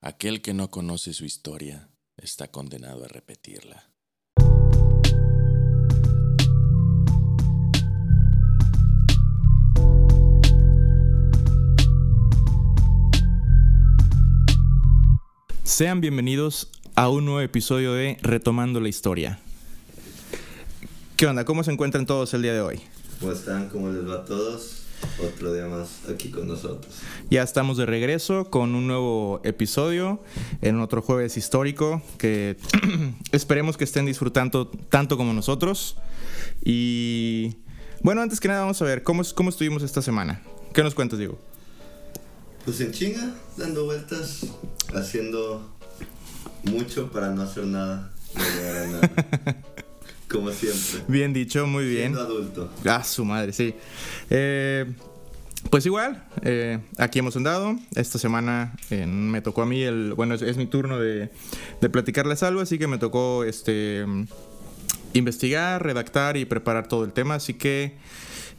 Aquel que no conoce su historia está condenado a repetirla. Sean bienvenidos a un nuevo episodio de Retomando la Historia. ¿Qué onda? ¿Cómo se encuentran todos el día de hoy? ¿Cómo están? ¿Cómo les va a todos? Otro día más aquí con nosotros. Ya estamos de regreso con un nuevo episodio en otro jueves histórico que esperemos que estén disfrutando tanto como nosotros. Y bueno, antes que nada vamos a ver cómo, cómo estuvimos esta semana. ¿Qué nos cuentas, Diego? Pues en chinga, dando vueltas, haciendo mucho para no hacer nada, no nada. Como siempre. Bien dicho, muy bien. Siendo adulto. Ah, su madre, sí. Eh, pues igual, eh, aquí hemos andado. Esta semana eh, me tocó a mí el. Bueno, es, es mi turno de, de platicarles algo, así que me tocó este investigar, redactar y preparar todo el tema. Así que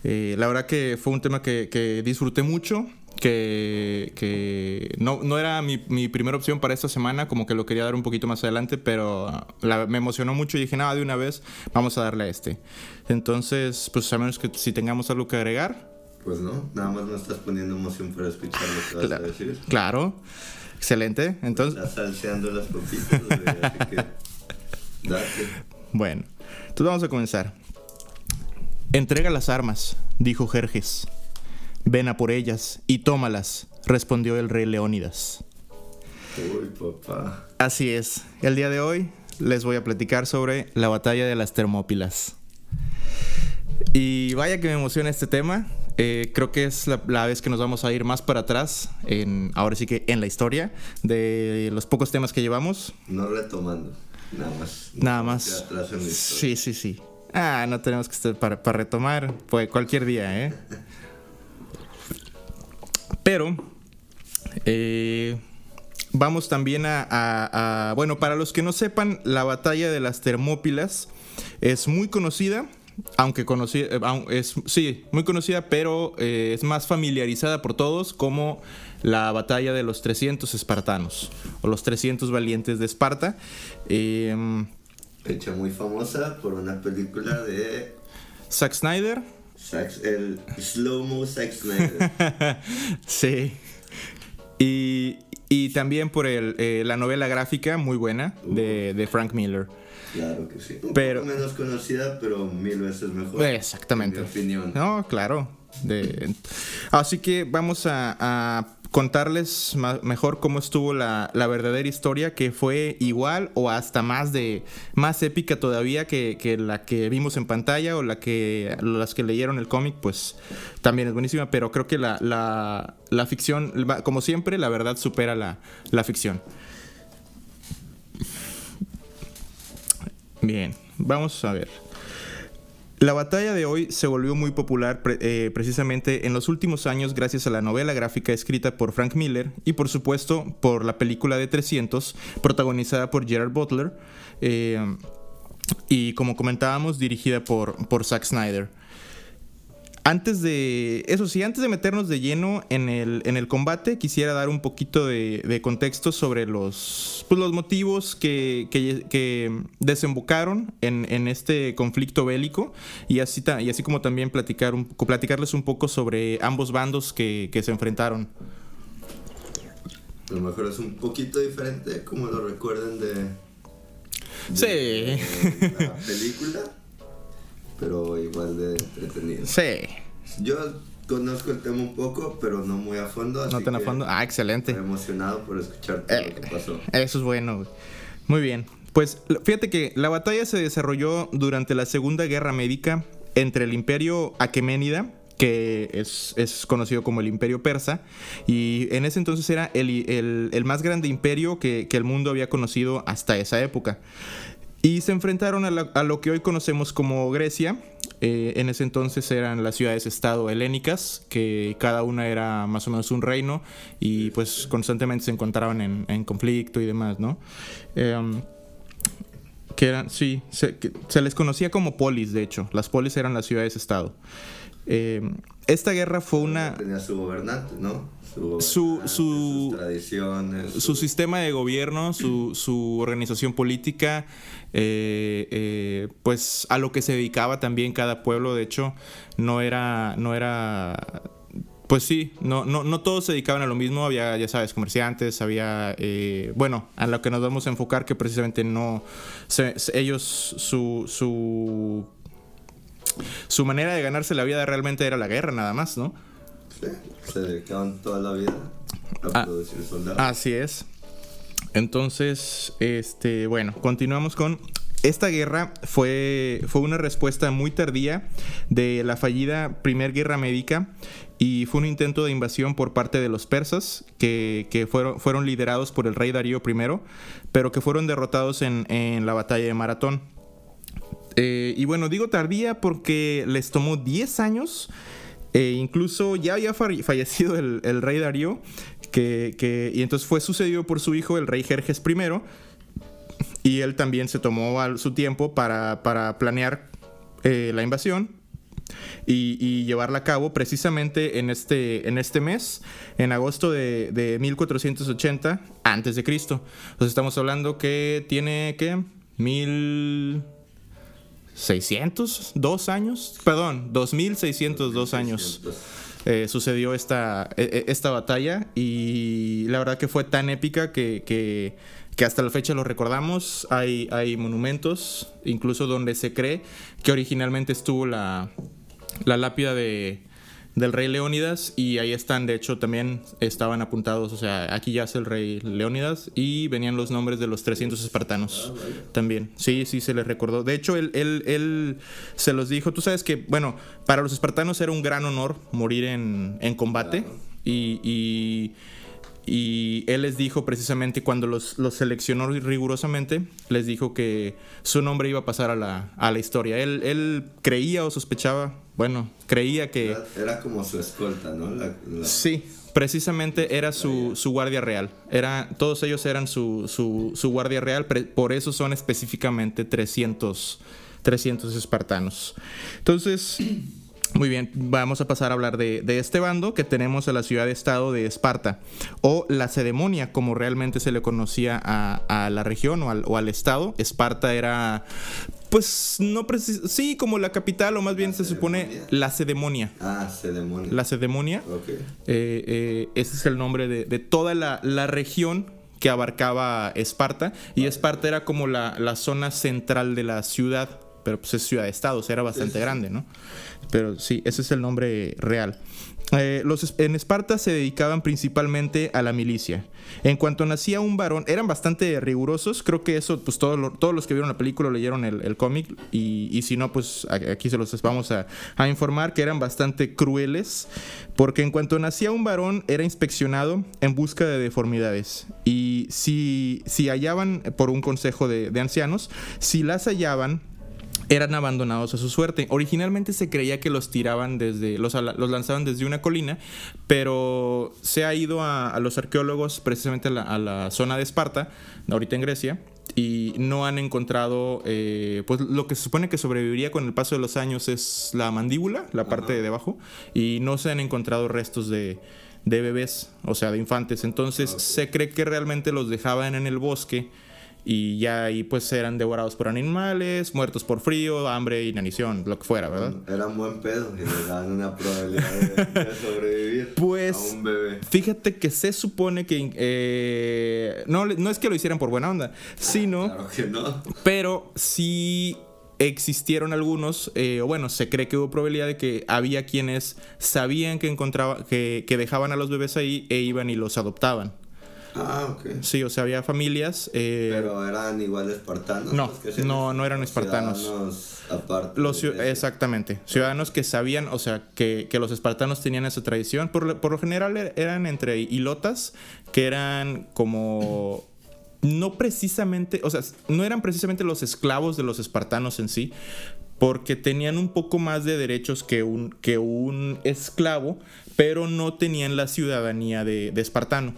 eh, la verdad que fue un tema que, que disfruté mucho. Que, que no, no, era mi, mi, primera opción para esta semana, como que lo quería dar un poquito más adelante, pero la, me emocionó mucho y dije, nada, de una vez vamos a darle a este. Entonces, pues a menos que si tengamos algo que agregar. Pues no, nada más me estás poniendo emoción para escuchar lo que vas claro, a decir. Claro, excelente. Entonces, Estás salseando las papitas, así que date. bueno, entonces vamos a comenzar. Entrega las armas, dijo Jerjes. Ven a por ellas y tómalas, respondió el rey Leónidas. Uy, papá. Así es, el día de hoy les voy a platicar sobre la batalla de las Termópilas. Y vaya que me emociona este tema. Eh, creo que es la, la, vez que nos vamos a ir más para atrás, en, ahora sí que en la historia, de los pocos temas que llevamos. No retomando, nada más. Nada más. Atrás en la Sí, sí, sí. Ah, no tenemos que estar para, para retomar, pues cualquier día, ¿eh? Pero, eh, vamos también a, a, a, Bueno, para los que no sepan, la batalla de las Termópilas es muy conocida. Aunque conocida, es, sí, muy conocida, pero eh, es más familiarizada por todos como la batalla de los 300 espartanos o los 300 valientes de Esparta. Eh, Hecha muy famosa por una película de Zack Snyder. Zack, el slow-mo Zack sí. Y, y, también por el, eh, la novela gráfica muy buena uh. de, de, Frank Miller. Claro que sí. Un pero, poco menos conocida, pero mil veces mejor. Exactamente. En mi opinión. No, claro. De, así que vamos a, a contarles mejor cómo estuvo la, la, verdadera historia, que fue igual o hasta más de más épica todavía que, que la que vimos en pantalla o la que las que leyeron el cómic, pues también es buenísima, pero creo que la, la, la ficción, como siempre, la verdad supera la, la ficción. Bien, vamos a ver. La batalla de hoy se volvió muy popular eh, precisamente en los últimos años gracias a la novela gráfica escrita por Frank Miller y por supuesto por la película de 300 protagonizada por Gerard Butler eh, y como comentábamos dirigida por, por Zack Snyder. Antes de, eso sí, antes de meternos de lleno en el, en el combate, quisiera dar un poquito de, de contexto sobre los, pues, los motivos que, que, que desembocaron en, en, este conflicto bélico y así, y así como también platicar un, platicarles un poco sobre ambos bandos que, que se enfrentaron. A lo mejor es un poquito diferente, como lo recuerden de, de sí. de la película pero igual de entretenido. Sí. Yo conozco el tema un poco, pero no muy a fondo. Así no tan a fondo. Ah, excelente. Estoy emocionado por escuchar todo eh, lo que pasó. Eso es bueno. Muy bien. Pues fíjate que la batalla se desarrolló durante la Segunda Guerra Médica entre el Imperio Aqueménida que es, es, conocido como el imperio persa, y en ese entonces era el, el, el más grande imperio que, que, el mundo había conocido hasta esa época. Y se enfrentaron a, la, a lo que hoy conocemos como Grecia. Eh, en ese entonces eran las ciudades-estado helénicas, que cada una era más o menos un reino y pues constantemente se encontraban en, en conflicto y demás, ¿no? Eh, que eran, sí, se, que se, les conocía como polis, de hecho. Las polis eran las ciudades-estado. Eh, esta guerra fue una... Tenía su gobernante, ¿no? Su, su, sus tradiciones. Su, sistema de gobierno, su, su organización política, eh, eh, pues a lo que se dedicaba también cada pueblo, de hecho, no era, no era pues sí, no, no, no todos se dedicaban a lo mismo, había, ya sabes, comerciantes, había, eh, bueno, a lo que nos vamos a enfocar que precisamente no, ellos, su, su, su manera de ganarse la vida realmente era la guerra nada más, ¿no? Sí, se dedicaban toda la vida a ah, producir soldados. Así es. Entonces, este, bueno, continuamos con esta guerra fue, fue una respuesta muy tardía de la fallida Primera Guerra Médica y fue un intento de invasión por parte de los persas que, fueron, fueron, liderados por el rey Darío I, pero que fueron derrotados en, la batalla de Maratón. Eh, y bueno, digo tardía porque les tomó 10 años. E incluso ya había fallecido el, rey Darío, que, y entonces fue sucedido por su hijo, el rey Jerjes I, y él también se tomó su tiempo para, planear eh, la invasión y, llevarla a cabo precisamente en este, en este mes, en agosto de, de 1480 antes de Cristo. Entonces estamos hablando que tiene, ¿qué? 1602 años, perdón, 2602 años. Eh, sucedió esta, e, e, esta batalla y la verdad que fue tan épica que, que, que hasta la fecha lo recordamos. Hay, hay monumentos, incluso donde se cree que originalmente estuvo la, la lápida de, del rey Leónidas y ahí están, de hecho también estaban apuntados, o sea, aquí yace el rey Leónidas y venían los nombres de los 300 espartanos también. Sí, sí, se les recordó. De hecho, él, él, él, se los dijo, tú sabes que, bueno, para los espartanos era un gran honor morir en, en combate y y él les dijo precisamente cuando los, seleccionó rigurosamente, les dijo que su nombre iba a pasar a la, a la historia. Él, él, creía o sospechaba, bueno, creía que... Era, como su escolta, ¿no? Sí, precisamente era su, su, guardia real. Era, todos ellos eran su, su, su guardia real, por eso son específicamente 300, 300 espartanos. Entonces... Muy bien, vamos a pasar a hablar de, este bando que tenemos a la ciudad-estado de Esparta, o la Cedemonia, como realmente se le conocía a, la región o al, estado. Esparta era, pues, no sí, como la capital, o más bien se supone la Cedemonia. Ah, Cedemonia. La Cedemonia. Ok. Eh, eh, ese es el nombre de, toda la, región que abarcaba Esparta, y Esparta era como la, la zona central de la ciudad pero pues es ciudad-estado, o sea, era bastante grande, ¿no? Pero sí, ese es el nombre real. Eh, los, en Esparta se dedicaban principalmente a la milicia. En cuanto nacía un varón, eran bastante rigurosos. Creo que eso, pues todo todos los que vieron la película leyeron el, cómic. Y, si no, pues aquí se los vamos a, informar que eran bastante crueles. Porque en cuanto nacía un varón, era inspeccionado en busca de deformidades. Y si, si hallaban, por un consejo de ancianos, si las hallaban, eran abandonados a su suerte. Originalmente se creía que los tiraban desde, los, los lanzaban desde una colina, pero se ha ido a, los arqueólogos precisamente a la, zona de Esparta, ahorita en Grecia, y no han encontrado, eh, pues lo que se supone que sobreviviría con el paso de los años es la mandíbula, la parte de abajo, y no se han encontrado restos de, de bebés, o sea, de infantes. Entonces ah, se cree que realmente los dejaban en el bosque y ya ahí pues eran devorados por animales, muertos por frío, hambre, inanición, lo que fuera, ¿verdad? Era un buen pedo y le dan una probabilidad de, sobrevivir pues, a un bebé. Fíjate que se supone que eh, no, no es que lo hicieran por buena onda, sino... Claro que no. Pero sí existieron algunos, eh, o bueno, se cree que hubo probabilidad de que había quienes sabían que encontraba, que, que dejaban a los bebés ahí e iban y los adoptaban. Ah, ok. Sí, o sea, había familias. Eh, Pero eran igual espartanos. No, no, no eran espartanos. Aparte los, exactamente. Ciudadanos que sabían, o sea, que, que los espartanos tenían esa tradición. Por, por, lo general er, eran entre hilotas, que eran como. No precisamente, o sea, no eran precisamente los esclavos de los espartanos en sí, porque tenían un poco más de derechos que un, que un esclavo, pero no tenían la ciudadanía de, de espartano.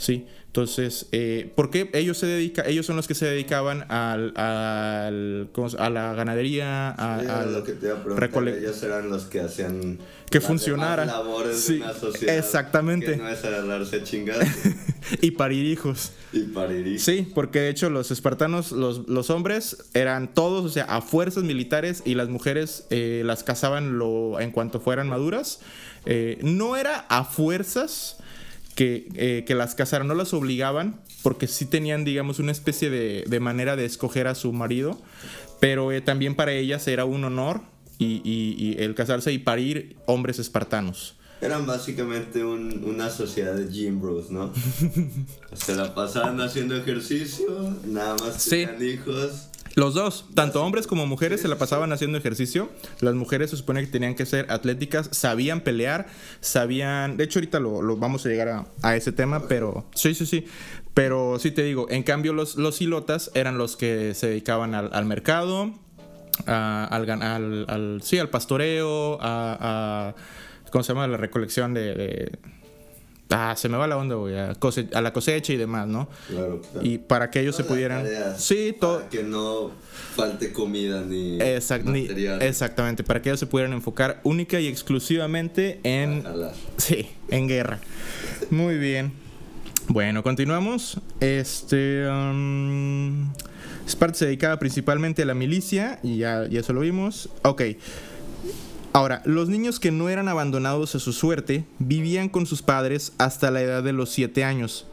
Sí, entonces, eh, ¿por qué ellos se dedica, ellos son los que se dedicaban al, al ¿cómo se- a la ganadería, a, Sí, a lo que te iba a preguntar, recole- ellos eran los que hacían Que funcionara. labores Sí, de una sociedad exactamente. que no es agarrarse a chingadas y parir hijos. y parir Sí, porque de hecho los espartanos, los, los hombres eran todos, o sea, a fuerzas militares y las mujeres eh, las cazaban lo, en cuanto fueran maduras. Eh, no era a fuerzas que, eh, que las cazaran, no las obligaban, porque sí tenían, digamos, una especie de, de manera de escoger a su marido, pero eh, también para ellas era un honor y, y- y el casarse y parir hombres espartanos. Eran básicamente un- una sociedad de gym bros, ¿no? Se la pasaban haciendo ejercicio, nada más Sí. tenían hijos. Los dos, tanto hombres como mujeres, se la pasaban haciendo ejercicio. Las mujeres se supone que tenían que ser atléticas, sabían pelear, sabían. De hecho, ahorita lo, lo vamos a llegar a, ese tema, pero. Sí, sí, sí. Pero sí te digo, en cambio, los, los hilotas eran los que se dedicaban al, al mercado, al, al, al- Sí, al pastoreo, a. ¿Cómo se llama? La recolección de- ah, se me va la onda, güey. A, cose- a la cosecha y demás, ¿no? Claro, claro. Y para que ellos se pudieran. tareas Sí, todo. Para que no falte comida ni Exact- ni- exactamente, para que ellos se pudieran enfocar única y exclusivamente en, sí, en guerra. Muy bien. Bueno, continuamos. Este. um, Esparta se dedicaba principalmente a la milicia, y ya, ya eso lo vimos. Ok. Ahora, los niños que no eran abandonados a su suerte vivían con sus padres hasta la edad de los 7 años.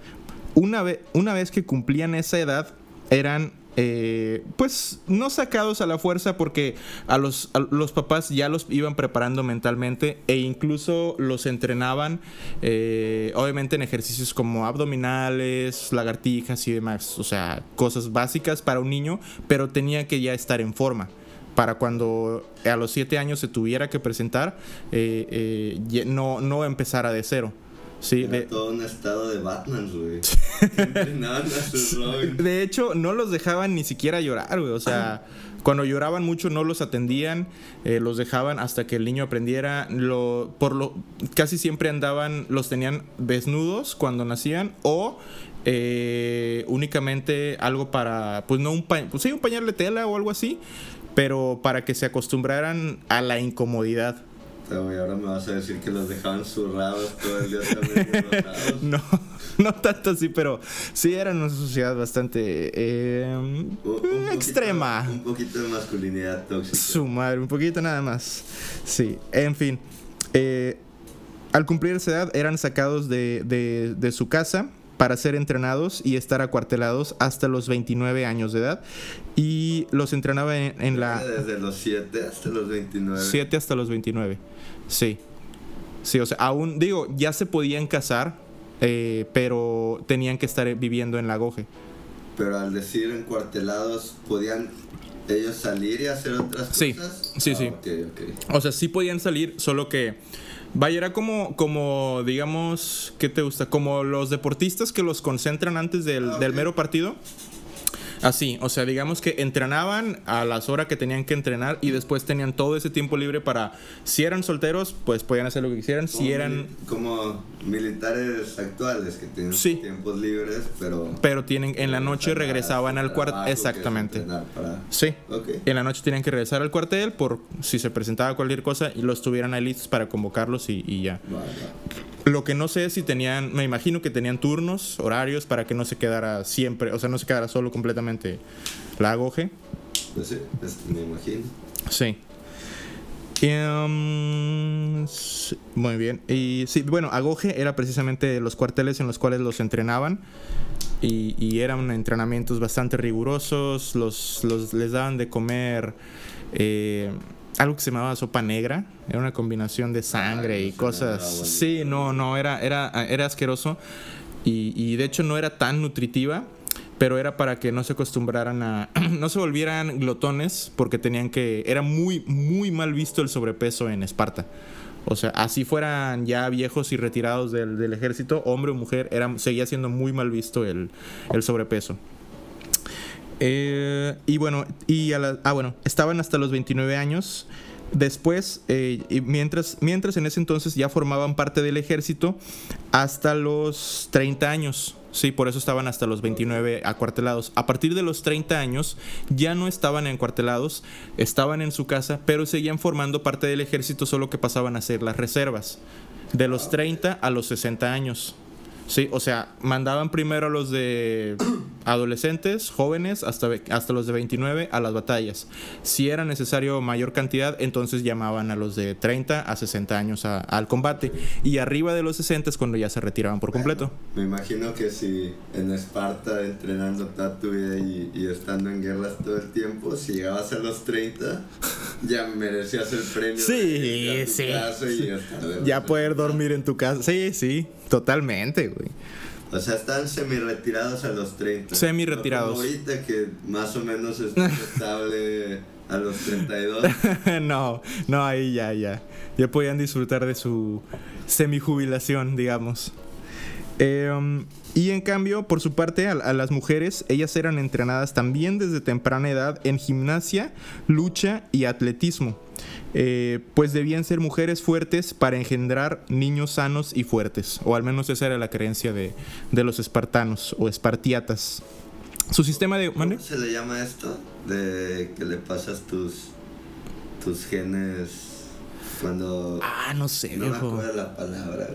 Una, ve- una vez que cumplían esa edad, eran eh, pues no sacados a la fuerza porque a los, los papás ya los iban preparando mentalmente e incluso los entrenaban, eh, obviamente en ejercicios como abdominales, lagartijas y demás, o sea, cosas básicas para un niño, pero tenía que ya estar en forma para cuando a los siete años se tuviera que presentar, eh, eh, no, no empezara de cero. Sí, Era de, todo un estado de Batman, güey. De hecho, no los dejaban ni siquiera llorar, güey. O sea, cuando lloraban mucho no los atendían, eh, los dejaban hasta que el niño aprendiera. Lo, por lo, casi siempre andaban, los tenían desnudos cuando nacían o eh, únicamente algo para, pues no un pañal, pues sí, un pañal de tela o algo así, pero para que se acostumbraran a la incomodidad. O sea, güey, ahora me vas a decir que los dejaban zurrados todo el día también. No, no tanto así, pero sí eran una sociedad bastante eh, Un- un poquito- extrema. Un poquito de masculinidad tóxica. Su madre, un poquito nada más. Sí, en fin. eh, al cumplir esa edad eran sacados de, de- de su casa para ser entrenados y estar acuartelados hasta los 29 años de edad. Y los entrenaba en, en la... Desde los 7 hasta los 29. 7 hasta los 29. Sí. Sí, o sea, aún, digo, ya se podían casar, eh, pero tenían que estar viviendo en la goje. Pero al decir encuartelados, ¿podían ellos salir y hacer otras Sí, cosas? sí, Ah, sí. Ok. O sea, sí podían salir, solo que. Vaya, era como, como digamos, ¿qué te gusta? Como los deportistas que los concentran antes del, Ah, del mero partido. Así, o sea, digamos que entrenaban a las horas que tenían que entrenar y después tenían todo ese tiempo libre para, si eran solteros, pues podían hacer lo que quisieran, si Como eran, mili- Como militares actuales que tienen Sí. tiempos libres, pero. pero tienen, en la noche regresaban al es exactamente. para- Sí. Ok. En la noche tenían que regresar al cuartel por si se presentaba cualquier cosa y los tuvieran ahí listos para convocarlos y, y ya. Va, va. Lo que no sé es si tenían, me imagino que tenían turnos, horarios para que no se quedara siempre, o sea, no se quedara solo completamente la agoge. Pues sí, me imagino. Sí. Y, um, muy bien. Y sí, bueno, Agoge era precisamente los cuarteles en los cuales los entrenaban. Y, y eran entrenamientos bastante rigurosos. Los, los- les daban de comer eh, algo que se llamaba sopa negra. Era una combinación de sangre Ay, y cosas. Sí, no, no, era, era, era asqueroso. Y, y de hecho no era tan nutritiva pero era para que no se acostumbraran a no se volvieran glotones porque tenían que era muy muy mal visto el sobrepeso en Esparta. O sea así fueran ya viejos y retirados del, del ejército hombre o mujer era, seguía siendo muy mal visto el, el sobrepeso. Eh, y bueno y a la- ah bueno estaban hasta los 29 años. Después, eh, y mientras, mientras en ese entonces ya formaban parte del ejército hasta los 30 años. Sí, por eso estaban hasta los 29 acuartelados. A partir de los 30 años ya no estaban encuartelados, estaban en su casa, pero seguían formando parte del ejército, solo que pasaban a ser las reservas. De los 30 a los 60 años. Sí, o sea, mandaban primero a los de adolescentes, jóvenes, hasta, hasta los de 29 a las batallas. Si era necesario mayor cantidad, entonces llamaban a los de 30 a 60 años al combate. Y arriba de los 60 es cuando ya se retiraban por completo. me imagino que si en Esparta entrenando toda tu vida y, y, estando en guerras todo el tiempo, si llegabas a los 30, ya merecías el premio. Sí, sí. ya poder dormir en tu casa. Sí, sí, totalmente. O sea, están semi-retirados a los 30. Semi-retirados. ahorita que más o menos está estable a los 32. no, no, ahí ya, ya. Ya podían disfrutar de su semi-jubilación, digamos. Em, y en cambio, por su parte, a, las mujeres, ellas eran entrenadas también desde temprana edad en gimnasia, lucha y atletismo. Eh, pues debían ser mujeres fuertes para engendrar niños sanos y fuertes, o al menos esa era la creencia de, los espartanos o espartiatas. Su sistema de... ¿Cómo se le llama esto? De que le pasas tus, tus genes cuando... Ah, no sé, No me acuerdo la palabra,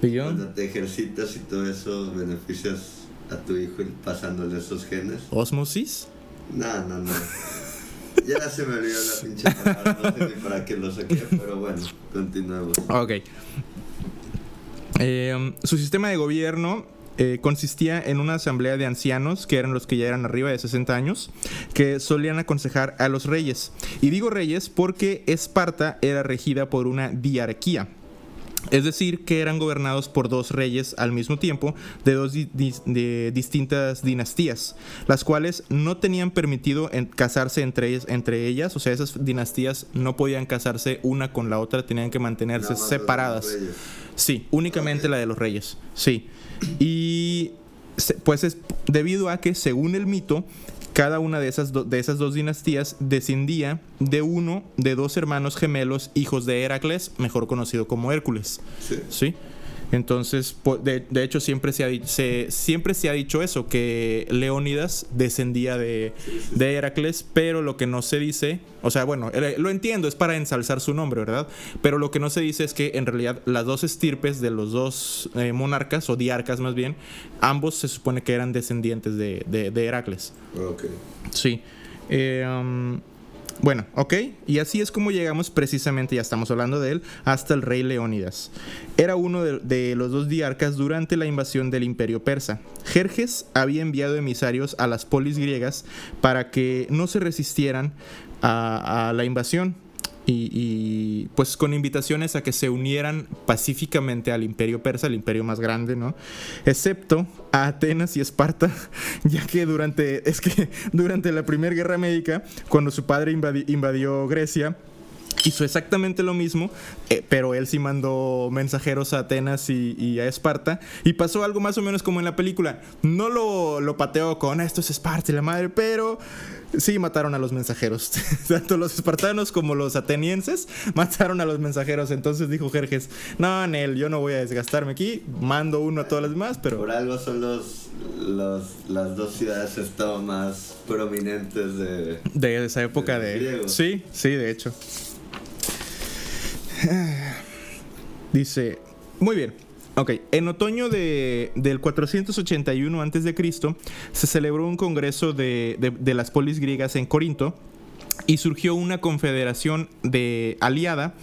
güey. Cuando te ejercitas y todo eso, beneficias a tu hijo pasándole esos genes. ¿Osmosis? No, no, no. Ya se me olvidó la pinche palabra, no sé ni para qué lo saqué, pero bueno, continuemos. Ok. Eh, su sistema de gobierno eh, consistía en una asamblea de ancianos, que eran los que ya eran arriba de 60 años, que solían aconsejar a los reyes. Y digo reyes porque Esparta era regida por una diarquía. Es decir, que eran gobernados por dos reyes al mismo tiempo de dos de distintas dinastías, las cuales no tenían permitido casarse entre, entre ellas, o sea, esas dinastías no podían casarse una con la otra, tenían que mantenerse separadas. Sí, únicamente la de los reyes, sí. Y pues es debido a que, según el mito, cada una de esas, de esas dos dinastías descendía de uno de dos hermanos gemelos, hijos de Heracles, mejor conocido como Hércules. ¿sí? Entonces, de, hecho, siempre se, ha, siempre se ha dicho eso, que Leónidas descendía de, de, Heracles, pero lo que no se dice, o sea, bueno, lo entiendo, es para ensalzar su nombre, ¿verdad? Pero lo que no se dice es que en realidad las dos estirpes de los dos eh, monarcas, o diarcas más bien, ambos se supone que eran descendientes de, de Heracles. Ok. Sí. Eh, um, bueno, ok, y así es como llegamos precisamente, ya estamos hablando de él, hasta el rey Leónidas. Era uno de, los dos diarcas durante la invasión del imperio persa. Jerjes había enviado emisarios a las polis griegas para que no se resistieran a la invasión, y, pues con invitaciones a que se unieran pacíficamente al imperio persa, el imperio más grande, ¿no? Excepto a Atenas y Esparta, ya que durante, es que durante la Primera Guerra Médica, cuando su padre invadió Grecia, hizo exactamente lo mismo, eh, pero él sí mandó mensajeros a Atenas y, a Esparta. Y pasó algo más o menos como en la película. No lo, lo pateó con esto es Esparta y la madre, pero sí mataron a los mensajeros. Tanto los espartanos como los atenienses mataron a los mensajeros. Entonces dijo Jerjes, no, Nel, yo no voy a desgastarme aquí. Mando uno a todas las demás, pero... Por algo son los, los las dos ciudades más prominentes de... De esa época de... Sí, sí, de hecho. Dice, muy bien. Ok, en otoño de, del 481 a.C. se celebró un congreso de, de, las polis griegas en Corinto y surgió una confederación de aliada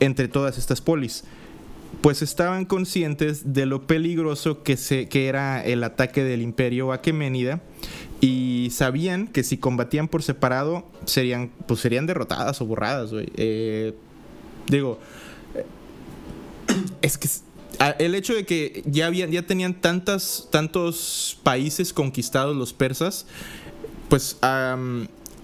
entre todas estas polis. Pues estaban conscientes de lo peligroso que, se, que era el ataque del imperio aqueménida y sabían que si combatían por separado serían, pues serían derrotadas o borradas. Eh, digo, eh, es que el hecho de que ya, habían, ya tenían tantas, tantos países conquistados los persas, pues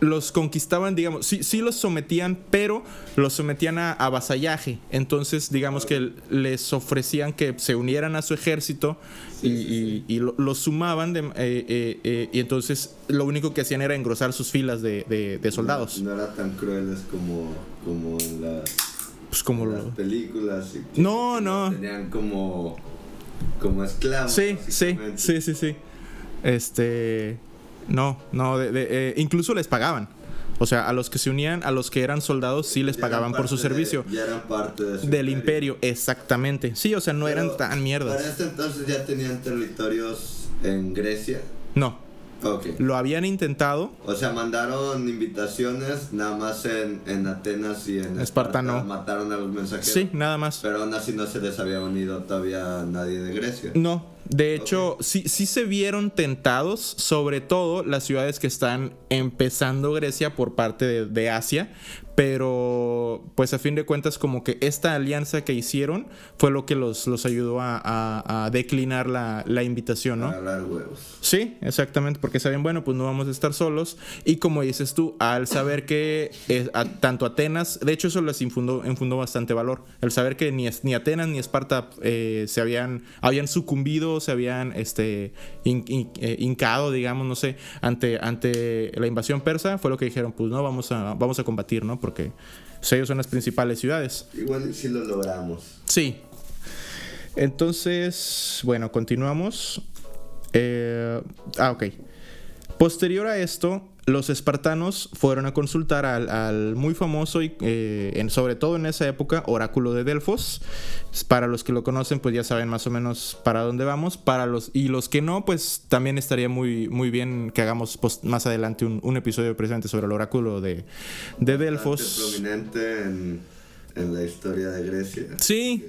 los conquistaban, digamos, sí, sí los sometían, pero los sometían a, a vasallaje. Entonces, digamos que les ofrecían que se unieran a su ejército y, y- y lo- los sumaban, de- eh, eh, eh, y entonces lo único que hacían era engrosar sus filas de, de- de soldados. No, no era tan crueles como, como en las, Pues como las lo... películas. y No, no. Tenían como, como esclavos. Sí, sí, sí, sí, sí. Este. No, no, de- de- eh, incluso les pagaban. O sea, a los que se unían, a los que eran soldados, sí les Ya pagaban por su de- servicio. ya eran parte de su Del imperio, exactamente. Sí, o sea, no Pero eran tan Para mierdas. este entonces ya tenían territorios en Grecia. No, Lo habían intentado. O sea, mandaron invitaciones nada más en, en Atenas y en Esparta no. Mataron a los mensajeros. Sí, nada más. Pero aún así no se les había unido todavía nadie de Grecia. No, de hecho, sí, sí se vieron tentados, sobre todo las ciudades que están empezando Grecia por parte de, de Asia, pero pues a fin de cuentas como que esta alianza que hicieron fue lo que los, los ayudó a, a- a declinar la, la invitación, ¿no? Hablar huevos. Sí, exactamente, porque saben, bueno, pues no vamos a estar solos. Y como dices tú, al saber que eh, a- tanto Atenas, de hecho eso les infundó, infundó bastante valor, el saber que ni, ni Atenas ni Esparta eh, se habían, habían sucumbido, se habían este, hin- eh, hincado, digamos, no sé, ante, ante la invasión persa, fue lo que dijeron, pues no, vamos a, vamos a combatir, ¿no? Porque ellos son las principales ciudades. Igual sí lo logramos. Sí. Entonces, bueno, continuamos. Eh, ah, ok. Posterior a esto, los espartanos fueron a consultar al, al muy famoso, y, eh, en, sobre todo en esa época, oráculo de Delfos. Para los que lo conocen, pues ya saben más o menos para dónde vamos. Para los y los que no, pues también estaría muy, muy bien que hagamos pos- más adelante un, un episodio precisamente sobre el oráculo de, de Delfos. Prominente en, en la historia de Grecia. Sí,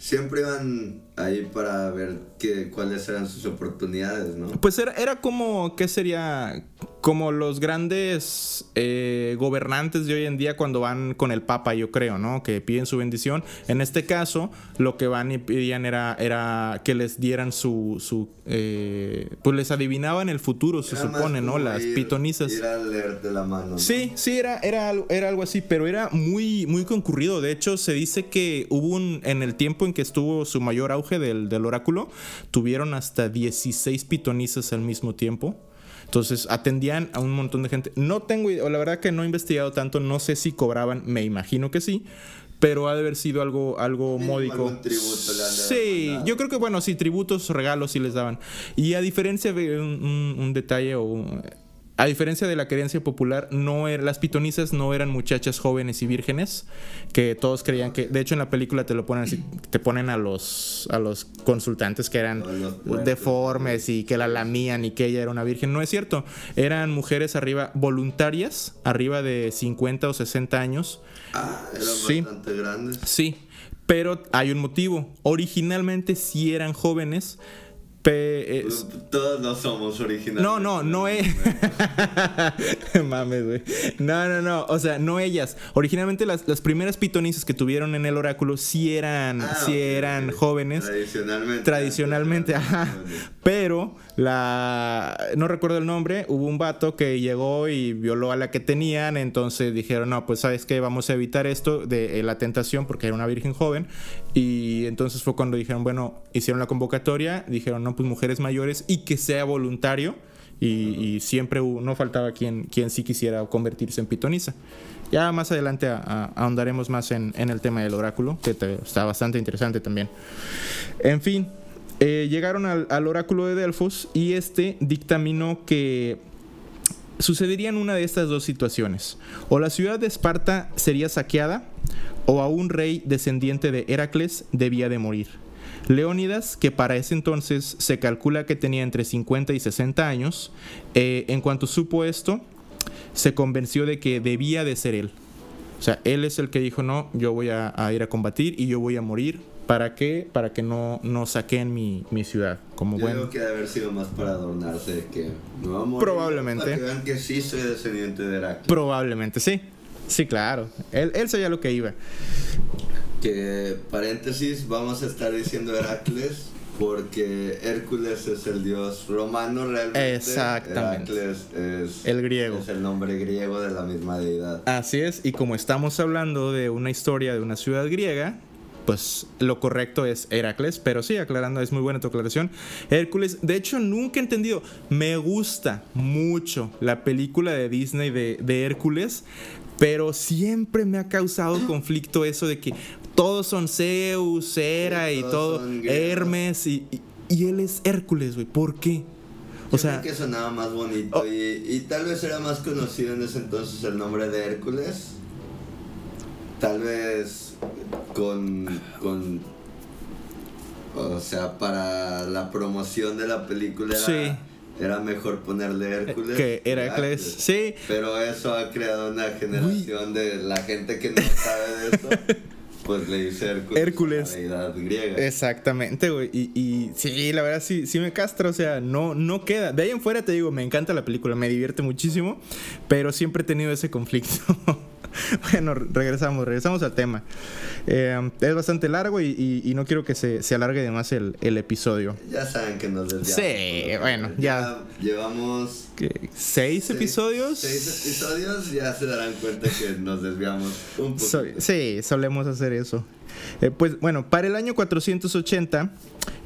Siempre iban ahí para ver qué, cuáles eran sus oportunidades, ¿no? Pues era, era como, ¿qué sería? Como los grandes eh, gobernantes de hoy en día cuando van con el Papa, yo creo, ¿no? Que piden su bendición. En este caso, lo que van y pedían era, era que les dieran su... su eh, pues les adivinaban el futuro, se Era supone, ¿no? Las ir- pitonizas. Ir a leerte la mano. ¿no? Sí, sí, era, era, algo- era algo así, pero era muy, muy concurrido. De hecho, se dice que hubo un, en el tiempo en que estuvo su mayor auge del, del oráculo, tuvieron hasta 16 pitonizas al mismo tiempo. Entonces atendían a un montón de gente. No tengo idea, la verdad que no he investigado tanto, no sé si cobraban, me imagino que sí, pero ha de haber sido algo, algo módico. Sí, yo creo que bueno, sí, tributos, regalos sí les daban. Y a diferencia de un, un- un detalle o a diferencia de la creencia popular, no era- las pitonizas no eran muchachas jóvenes y vírgenes, que todos creían que, de hecho en la película te lo ponen así, te ponen a los a los consultantes que eran deformes y que la lamían y que ella era una virgen. No es cierto, eran mujeres arriba voluntarias, arriba de 50 o 60 años. Ah, eran Sí. bastante grandes. Sí, pero hay un motivo. Originalmente sí eran jóvenes. Pe- es- Todos no somos originales. no, no, no es. Mames, güey. No, no, no. O sea, no ellas. Originalmente las, las primeras pitonizas que tuvieron en el oráculo sí eran, Ah, sí eran jóvenes. Tradicionalmente. Tradicionalmente, ajá. Pero la. No recuerdo el nombre. Hubo un vato que llegó y violó a la que tenían. Entonces dijeron, no, pues sabes qué, vamos a evitar esto de eh, la tentación porque era una virgen joven. Y entonces fue cuando dijeron, bueno, hicieron la convocatoria. Dijeron, no, pues mujeres mayores y que sea voluntario. Y, y siempre hubo- no faltaba quien, quien sí quisiera convertirse en pitoniza. Ya más adelante a- a- ahondaremos más en, en el tema del oráculo, que te- está bastante interesante también. En fin, eh, llegaron al, oráculo de Delfos y este dictaminó que sucederían una de estas dos situaciones. O la ciudad de Esparta sería saqueada, o a un rey descendiente de Heracles debía de morir. Leónidas, que para ese entonces se calcula que tenía entre 50 y 60 años, eh, en cuanto supo esto, se convenció de que debía de ser él. O sea, él es el que dijo, no, yo voy a ir a combatir y yo voy a morir. ¿Para qué? Para que no, no saquen mi, mi ciudad. Como Yo bueno. digo que debe haber sido más para adornarse de que no va a morir, Probablemente. Para que vean que sí soy descendiente de Heracles. Probablemente, sí. Sí, claro. Él, él sabía lo que iba. Que, paréntesis, vamos a estar diciendo Heracles Porque Hércules es el dios romano realmente. Exactamente. Heracles es El griego. Es el nombre griego de la misma deidad. Así es, y como estamos hablando de una historia de una ciudad griega, pues lo correcto es Heracles, pero sí, aclarando, es muy buena tu aclaración. Hércules, de hecho, nunca he entendido, me gusta mucho la película de Disney de, de Hércules, pero siempre me ha causado conflicto eso de que todos son Zeus, Hera y todo. Hermes, y, y- y él es Hércules, güey, ¿por qué? O Yo sea, creo que sonaba más bonito Oh. y tal vez era más conocido en ese entonces el nombre de Hércules. Tal vez con, con o sea, para la promoción de la película era, Sí. era mejor ponerle Hércules. que Heracles, sí, Pero eso ha creado una generación de la gente que no sabe de eso. Pues le dice Hércules. Hércules. a La deidad griega. Exactamente, güey. Y, y sí, la verdad sí, sí me castra, o sea, no, no queda. De ahí en fuera te digo, me encanta la película, me divierte muchísimo, pero siempre he tenido ese conflicto. bueno, regresamos, regresamos al tema. Eh, es bastante largo y, y- y no quiero que se, se alargue de más el, el episodio. Ya saben que nos desviamos. Sí, bueno, ya. Llevamos ¿Qué? ¿Seis seis- episodios? Seis episodios, ya se darán cuenta que nos desviamos un poco. So- sí, solemos hacer eso. Eh, pues bueno, para el año 480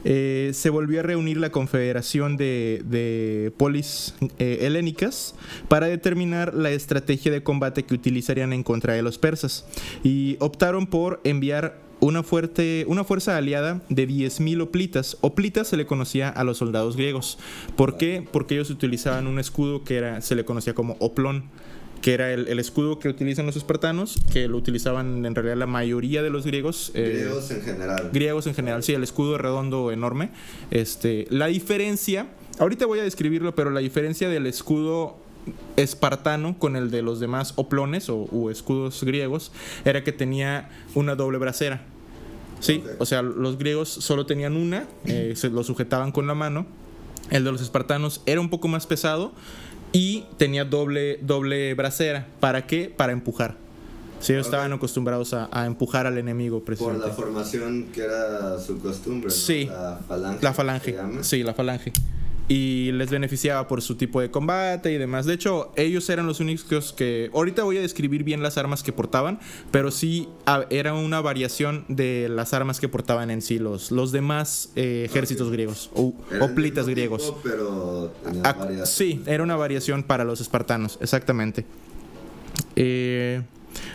eh, se volvió a reunir la Confederación de, Polis eh, Helénicas para determinar la estrategia de combate que utilizarían en contra de los persas y optaron por enviar una, fuerte, una fuerza aliada de 10.000 hoplitas. Hoplitas se le conocía a los soldados griegos. ¿Por qué? Porque ellos utilizaban un escudo que era, se le conocía como oplón que era el, el escudo que utilizan los espartanos, que lo utilizaban en realidad la mayoría de los griegos. eh, Griegos en general. griegos en general, sí, el escudo redondo enorme. Este, la diferencia, ahorita voy a describirlo, pero la diferencia del escudo espartano con el de los demás oplones o, u escudos griegos era que tenía una doble bracera. Sí, o sea, los griegos solo tenían una, eh, se lo sujetaban con la mano. El de los espartanos era un poco más pesado y tenía doble, doble bracera. ¿Para qué? Para empujar. Sí, ellos Ok. estaban acostumbrados a, a empujar al enemigo, Por precisamente. la formación que era su costumbre. ¿no? Sí. La falange. La falange. Sí, la falange. Y les beneficiaba por su tipo de combate y demás. De hecho, ellos eran los únicos que... Ahorita voy a describir bien las armas que portaban, pero sí era una variación de las armas que portaban en sí los, los demás eh, ejércitos griegos o hoplitas griegos. tipo, pero tenía sí, era una variación para los espartanos, exactamente. Eh,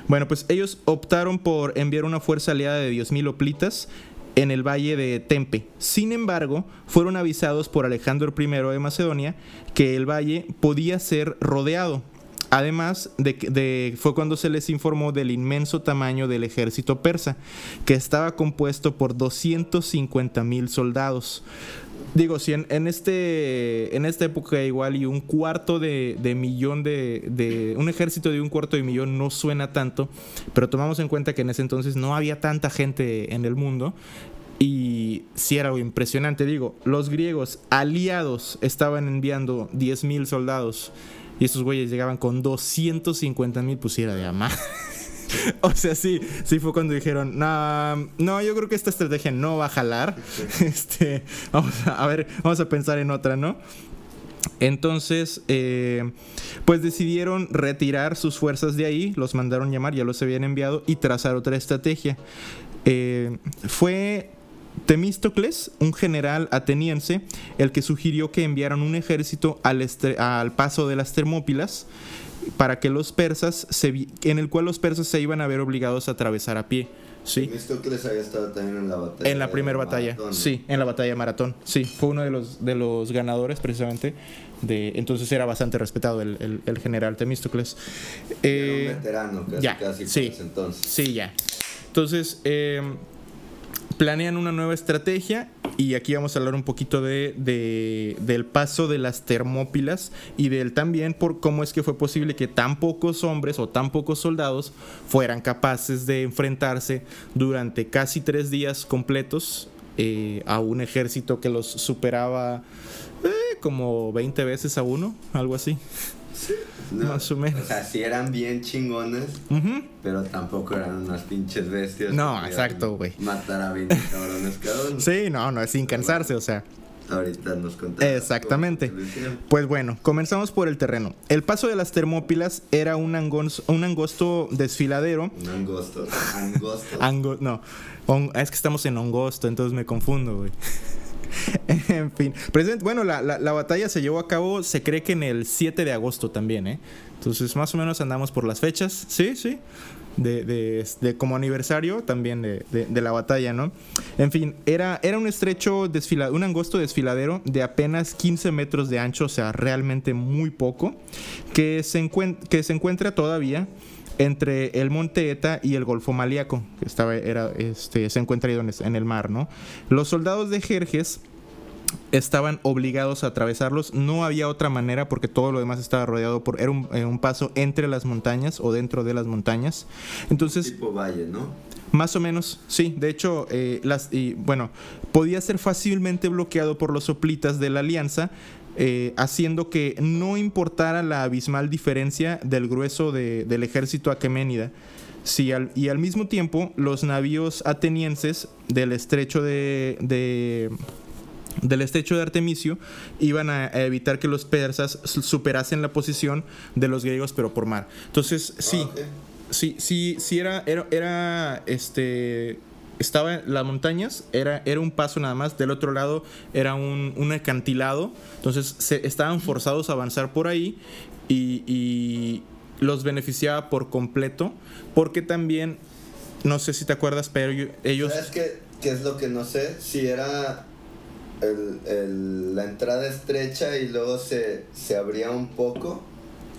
bueno, pues ellos optaron por enviar una fuerza aliada de 10.000 hoplitas en el valle de Tempe. Sin embargo, fueron avisados por Alejandro I de Macedonia que el valle podía ser rodeado. Además de, de- fue cuando se les informó del inmenso tamaño del ejército persa, que estaba compuesto por 250 mil soldados. Digo, si en, en este en esta época igual y un cuarto de, de millón de, de- un ejército de un cuarto de millón no suena tanto, pero tomamos en cuenta que en ese entonces no había tanta gente en el mundo y sí era algo impresionante. Digo, los griegos aliados estaban enviando 10.000 soldados y esos güeyes llegaban con 250 mil, pues era de amar. O sea, sí, sí fue cuando dijeron, no, no, yo creo que esta estrategia no va a jalar. Este, vamos a, a ver, vamos a pensar en otra, ¿no? Entonces, eh, pues decidieron retirar sus fuerzas de ahí, los mandaron llamar, ya los habían enviado, y trazar otra estrategia. Eh, fue Temístocles, un general ateniense, el que sugirió que enviaran un ejército al, al paso de las Termópilas para que los persas, se en el cual los persas se iban a ver obligados a atravesar a pie. Sí. Temístocles había estado también en la batalla. En la primera batalla, Maratón. sí, en la batalla de Maratón, sí, fue uno de los, de los ganadores precisamente, de, entonces era bastante respetado el, el- el general Temístocles. Eh, Era un veterano, casi, ya, casi sí. entonces. Sí, ya. Entonces, eh, planean una nueva estrategia y aquí vamos a hablar un poquito de, de- del paso de las Termópilas y del también por cómo es que fue posible que tan pocos hombres o tan pocos soldados fueran capaces de enfrentarse durante casi tres días completos eh, a un ejército que los superaba eh, como 20 veces a uno, algo así. No, Más o menos. O sea, sí eran bien chingones, pero tampoco eran unas pinches bestias. No, exacto, güey. Matar a 20 cabrones cada uno. Sí, no, no, es sin cansarse, o sea. Ahorita nos contarás Exactamente. Pues bueno, comenzamos por el terreno. El paso de las Termópilas era un, angos- un angosto desfiladero. Un angosto. Angosto. Ango, no, on- es que estamos en angosto, entonces me confundo, güey. en fin, Presidente, bueno, la, la- la batalla se llevó a cabo, se cree que en el 7 de agosto también, ¿eh? Entonces, más o menos andamos por las fechas, sí, sí, de, de- como aniversario también de, la batalla, ¿no? En fin, era, un estrecho desfila, un angosto desfiladero de apenas 15 metros de ancho, o sea, realmente muy poco, que se, encuentra todavía entre el monte Eta y el Golfo Malíaco, que estaba, era, este, se encuentra ahí en el mar, ¿no? Los soldados de Jerjes estaban obligados a atravesarlos, no había otra manera porque todo lo demás estaba rodeado por, era un, eh, un paso entre las montañas o dentro de las montañas. Entonces, Tipo valle, ¿no? más o menos, sí. De hecho, eh, las, y, bueno, podía ser fácilmente bloqueado por los soplitas de la alianza, eh, haciendo que no importara la abismal diferencia del grueso de- del ejército aqueménida. Sí, al- y al mismo tiempo, los navíos atenienses del estrecho de, de- del estrecho de Artemisio iban a, evitar que los persas su- superasen la posición de los griegos, pero por mar. Entonces, sí, Ah, ok. Sí, sí, sí era, era, era, este, estaba en las montañas, era, era un paso nada más, del otro lado era un, un acantilado, entonces se, estaban forzados a avanzar por ahí y, y los beneficiaba por completo, porque también, no sé si te acuerdas, pero ellos... ¿Sabes qué, qué es lo que no sé? Si era el, el- la entrada estrecha y luego se, se abría un poco,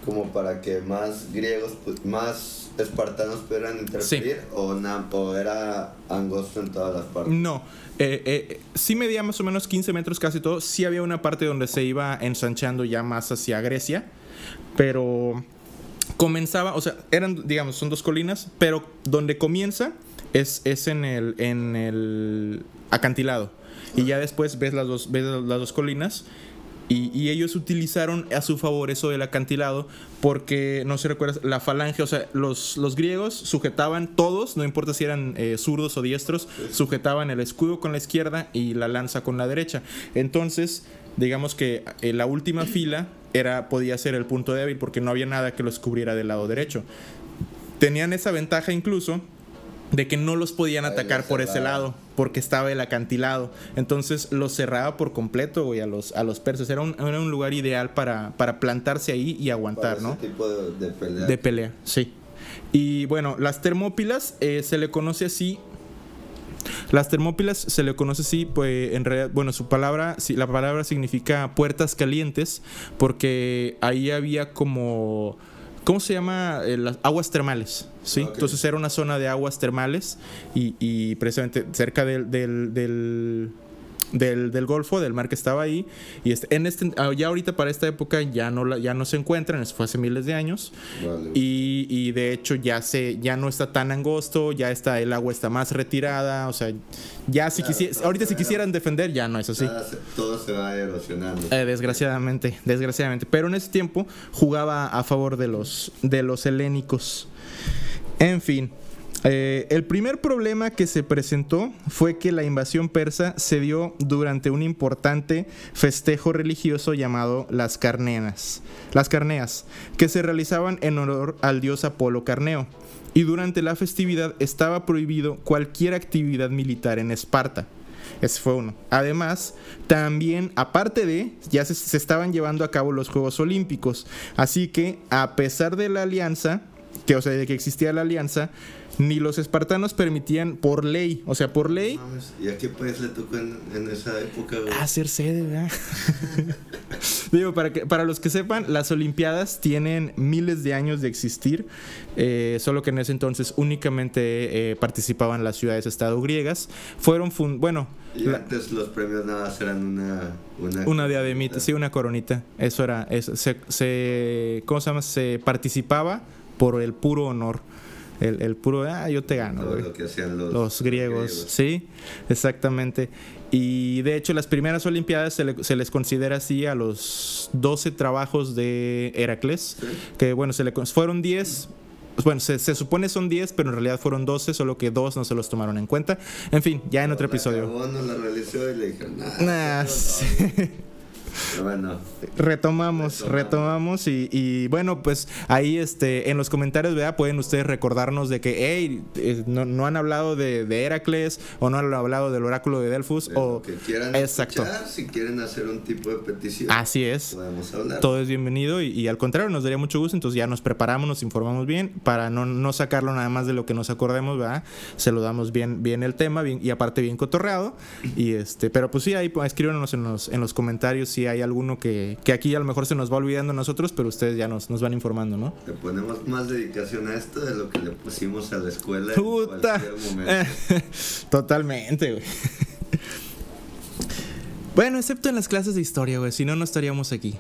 como para que más griegos, pu- más espartanos pudieran interferir, o, na- o era angosto en todas las partes. No, eh, eh, sí medía más o menos 15 metros casi todo. Sí había una parte donde se iba ensanchando ya más hacia Grecia, pero comenzaba, o sea, eran, digamos, son dos colinas, pero donde comienza es, es en, el, en el acantilado. Y ya después ves las dos, ves las dos colinas. Y, ellos utilizaron a su favor eso del acantilado porque, no sé recuerdas, la falange, o sea, los, los griegos sujetaban todos, no importa si eran eh, zurdos o diestros, sujetaban el escudo con la izquierda y la lanza con la derecha. Entonces, digamos que eh, la última fila era, podía ser el punto débil porque no había nada que los cubriera del lado derecho. Tenían esa ventaja incluso de que no los podían atacar por ese lado porque estaba el acantilado. Entonces los cerraba por completo, güey, a los, a los persas. Era un, era un lugar ideal para, para plantarse ahí y Para aguantar, ese ¿no? tipo de, de pelea. De pelea, sí. Y bueno, las termópilas eh, se le conoce así. Las termópilas se le conoce así, pues en realidad, bueno, su palabra, la palabra significa puertas calientes, porque ahí había como, ¿cómo se llama? Eh, las aguas termales, ¿sí? Entonces era una zona de aguas termales y, y precisamente cerca del, del, del, del- del Golfo, del mar que estaba ahí. Y este, en este, ah, ya ahorita para esta época ya no, la- ya no se encuentran, eso fue hace miles de años. Vale. Y, y de hecho ya se ya no está tan angosto, ya está el agua está más retirada, o sea, ya si Claro, quisi- todo ahorita si quisieran defender ya no es así. Todo se va erosionando. Eh, desgraciadamente, desgraciadamente, pero en ese tiempo jugaba a favor de los de los helénicos. En fin, eh, el primer problema que se presentó fue que la invasión persa se dio durante un importante festejo religioso llamado las Carneas, las Carneas, que se realizaban en honor al dios Apolo Carneo. Y durante la festividad estaba prohibido cualquier actividad militar en Esparta. Ese fue uno. Además, también, aparte de, ya se, se estaban llevando a cabo los Juegos Olímpicos. Así que, a pesar de la alianza, que, o sea, de que existía la alianza, ni los espartanos permitían por ley, o sea, por ley, ¿Y a qué país le tocó en, en esa época, hacer sede, ¿verdad? Digo, para, que, para los que sepan, las Olimpiadas tienen miles de años de existir, eh, solo que en ese entonces únicamente eh, participaban las ciudades-estado griegas. Fueron, fun- bueno, Y la- antes los premios nada más eran una... Una, Una diademita, sí, una coronita. Eso era, eso, se, se- ¿cómo se llama? Se participaba por el puro honor. El, el puro, ah, yo te gano, Todo lo que hacían los, Los griegos, sí, exactamente. Y de hecho, las primeras Olimpiadas se, le- se les considera así a los 12 trabajos de Heracles. Que bueno, se le fueron 10. Bueno, se, se supone son 10, pero en realidad fueron 12, solo que dos no se los tomaron en cuenta. En fin, ya en otro La episodio. cagó, no la realizó y le dijeron, nah. Nah, no, sí. Pero bueno, Retomamos, Retomamos. retomamos y, y, bueno, pues ahí este, en los comentarios, ¿verdad? Pueden ustedes recordarnos de que, hey, eh, no, no han hablado de, de Heracles o no han hablado del oráculo de Delfos de o... que quieran Exacto. escuchar, si quieren hacer un tipo de petición, Así es. podemos hablar. Todo es bienvenido y, y al contrario, nos daría mucho gusto, entonces ya nos preparamos, nos informamos bien para no, no sacarlo nada más de lo que nos acordemos, ¿verdad? Se lo damos bien, bien el tema bien, y aparte bien cotorreado. Y este, pero pues sí, ahí pues, escríbanos en los, en los comentarios si hay alguno que, que aquí a lo mejor se nos va olvidando nosotros, pero ustedes ya nos, nos van informando, ¿no? Le ponemos más dedicación a esto de lo que le pusimos a la escuela en Puta. cualquier momento. Totalmente, güey. Bueno, excepto en las clases de historia, güey, si no, no estaríamos aquí.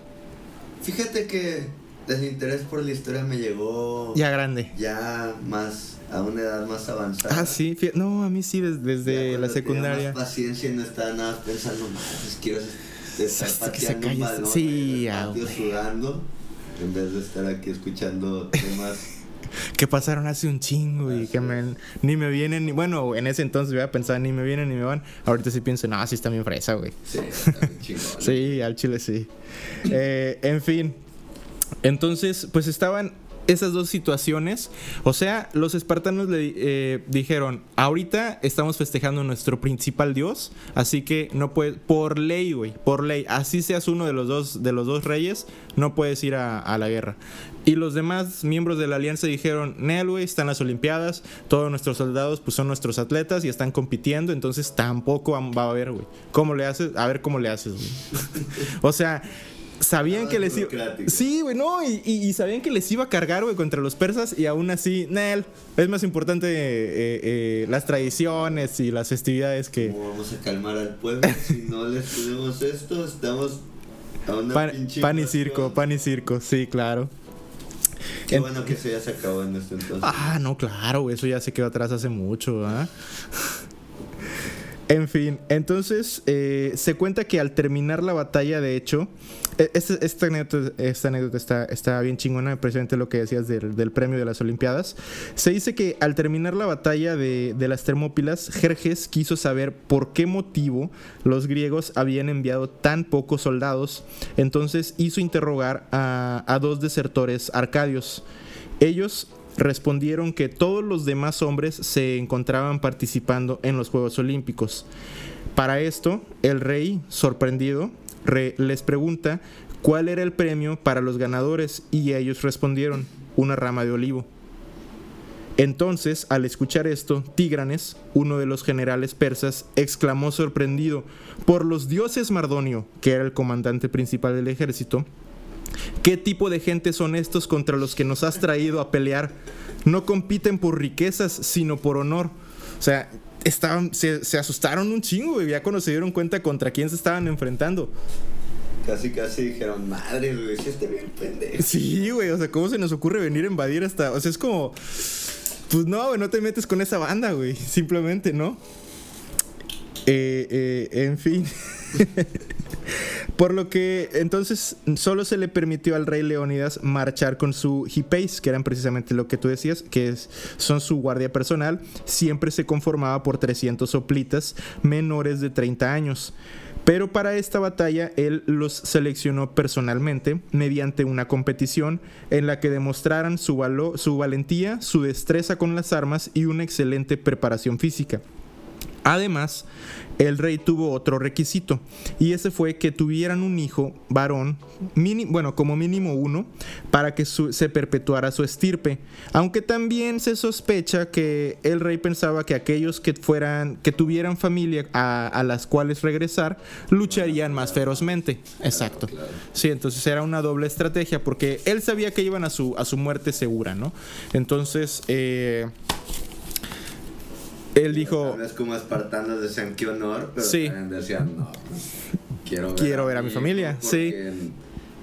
Fíjate que el interés por la historia me llegó Ya grande. ya más a una edad más avanzada. Ah, sí, no, a mí sí, desde cuando la tenía secundaria. más paciencia y no estaba nada pensando, más pues quiero estar Hasta que se un calle- balón sí, ah, sudando en vez de estar aquí escuchando temas. que pasaron hace un chingo y que me, ni me vienen, ni bueno, en ese entonces voy a pensar ni me vienen ni me van. Ahorita sí pienso, no, sí está bien fresa, güey. Sí, está bien chingón. Sí, al chile sí. Eh, en fin, entonces, pues estaban esas dos situaciones. O sea, los espartanos le eh, dijeron, ahorita estamos festejando nuestro principal dios, así que no puedes, por ley, güey, por ley, así seas uno de los dos, de los dos reyes, no puedes ir a, a la guerra. Y los demás miembros de la alianza dijeron, Nel, güey, están las olimpiadas, todos nuestros soldados pues son nuestros atletas y están compitiendo, entonces tampoco va a haber, güey. ¿Cómo le haces? A ver cómo le haces, güey. o sea, sabían que les iba... Sí, güey, no, y, sabían que les iba a cargar, güey, contra los persas y aún así, Nel, es más importante eh, eh, las tradiciones y las festividades que... ¿Cómo vamos a calmar al pueblo si no les ponemos esto? Estamos a una Pan, pinche pan y circo, pan y circo, sí, claro. Qué En- bueno que eso ya se acabó en este entonces. Ah, no, claro, güey, eso ya se quedó atrás hace mucho, ¿ah? En fin, entonces eh, se cuenta que al terminar la batalla, de hecho, e- este- esta, anécdota, esta anécdota está, está bien chingona, precisamente lo que decías del, del premio de las Olimpiadas. Se dice que al terminar la batalla de, de las Termópilas, Jerjes quiso saber por qué motivo los griegos habían enviado tan pocos soldados, entonces hizo interrogar a, a dos desertores arcadios. Ellos respondieron que todos los demás hombres se encontraban participando en los Juegos Olímpicos. Para esto, el rey, sorprendido, re- les pregunta cuál era el premio para los ganadores y ellos respondieron, una rama de olivo. Entonces, al escuchar esto, Tigranes, uno de los generales persas, exclamó sorprendido, por los dioses Mardonio, que era el comandante principal del ejército, ¿Qué tipo de gente son estos contra los que nos has traído a pelear? No compiten por riquezas, sino por honor. O sea, estaban, se, se asustaron un chingo, güey, ya cuando se dieron cuenta contra quién se estaban enfrentando. Casi, casi dijeron, madre, güey, si este bien pendejo. Sí, güey, o sea, ¿cómo se nos ocurre venir a invadir hasta... O sea, es como... Pues no, güey, no te metes con esa banda, güey. Simplemente, ¿no? Eh, eh, en fin. Por lo que entonces solo se le permitió al rey Leónidas marchar con su hipeis, que eran precisamente lo que tú decías, que son su guardia personal. Siempre se conformaba por 300 soplitas menores de 30 años. Pero para esta batalla él los seleccionó personalmente mediante una competición en la que demostraran su, su valentía, su destreza con las armas y una excelente preparación física. Además, el rey tuvo otro requisito, y ese fue que tuvieran un hijo varón, bueno, como mínimo uno, para que se perpetuara su estirpe. Aunque también se sospecha que el rey pensaba que aquellos que fueran, que tuvieran familia a, las cuales regresar, lucharían más ferozmente. Exacto. Sí, entonces era una doble estrategia, porque él sabía que iban a su, a su muerte segura, ¿no? Entonces, eh, él dijo... Vez como espartanos decían qué honor, pero Sí. también decían, no, quiero ver, Quiero ver a mi familia, sí. En,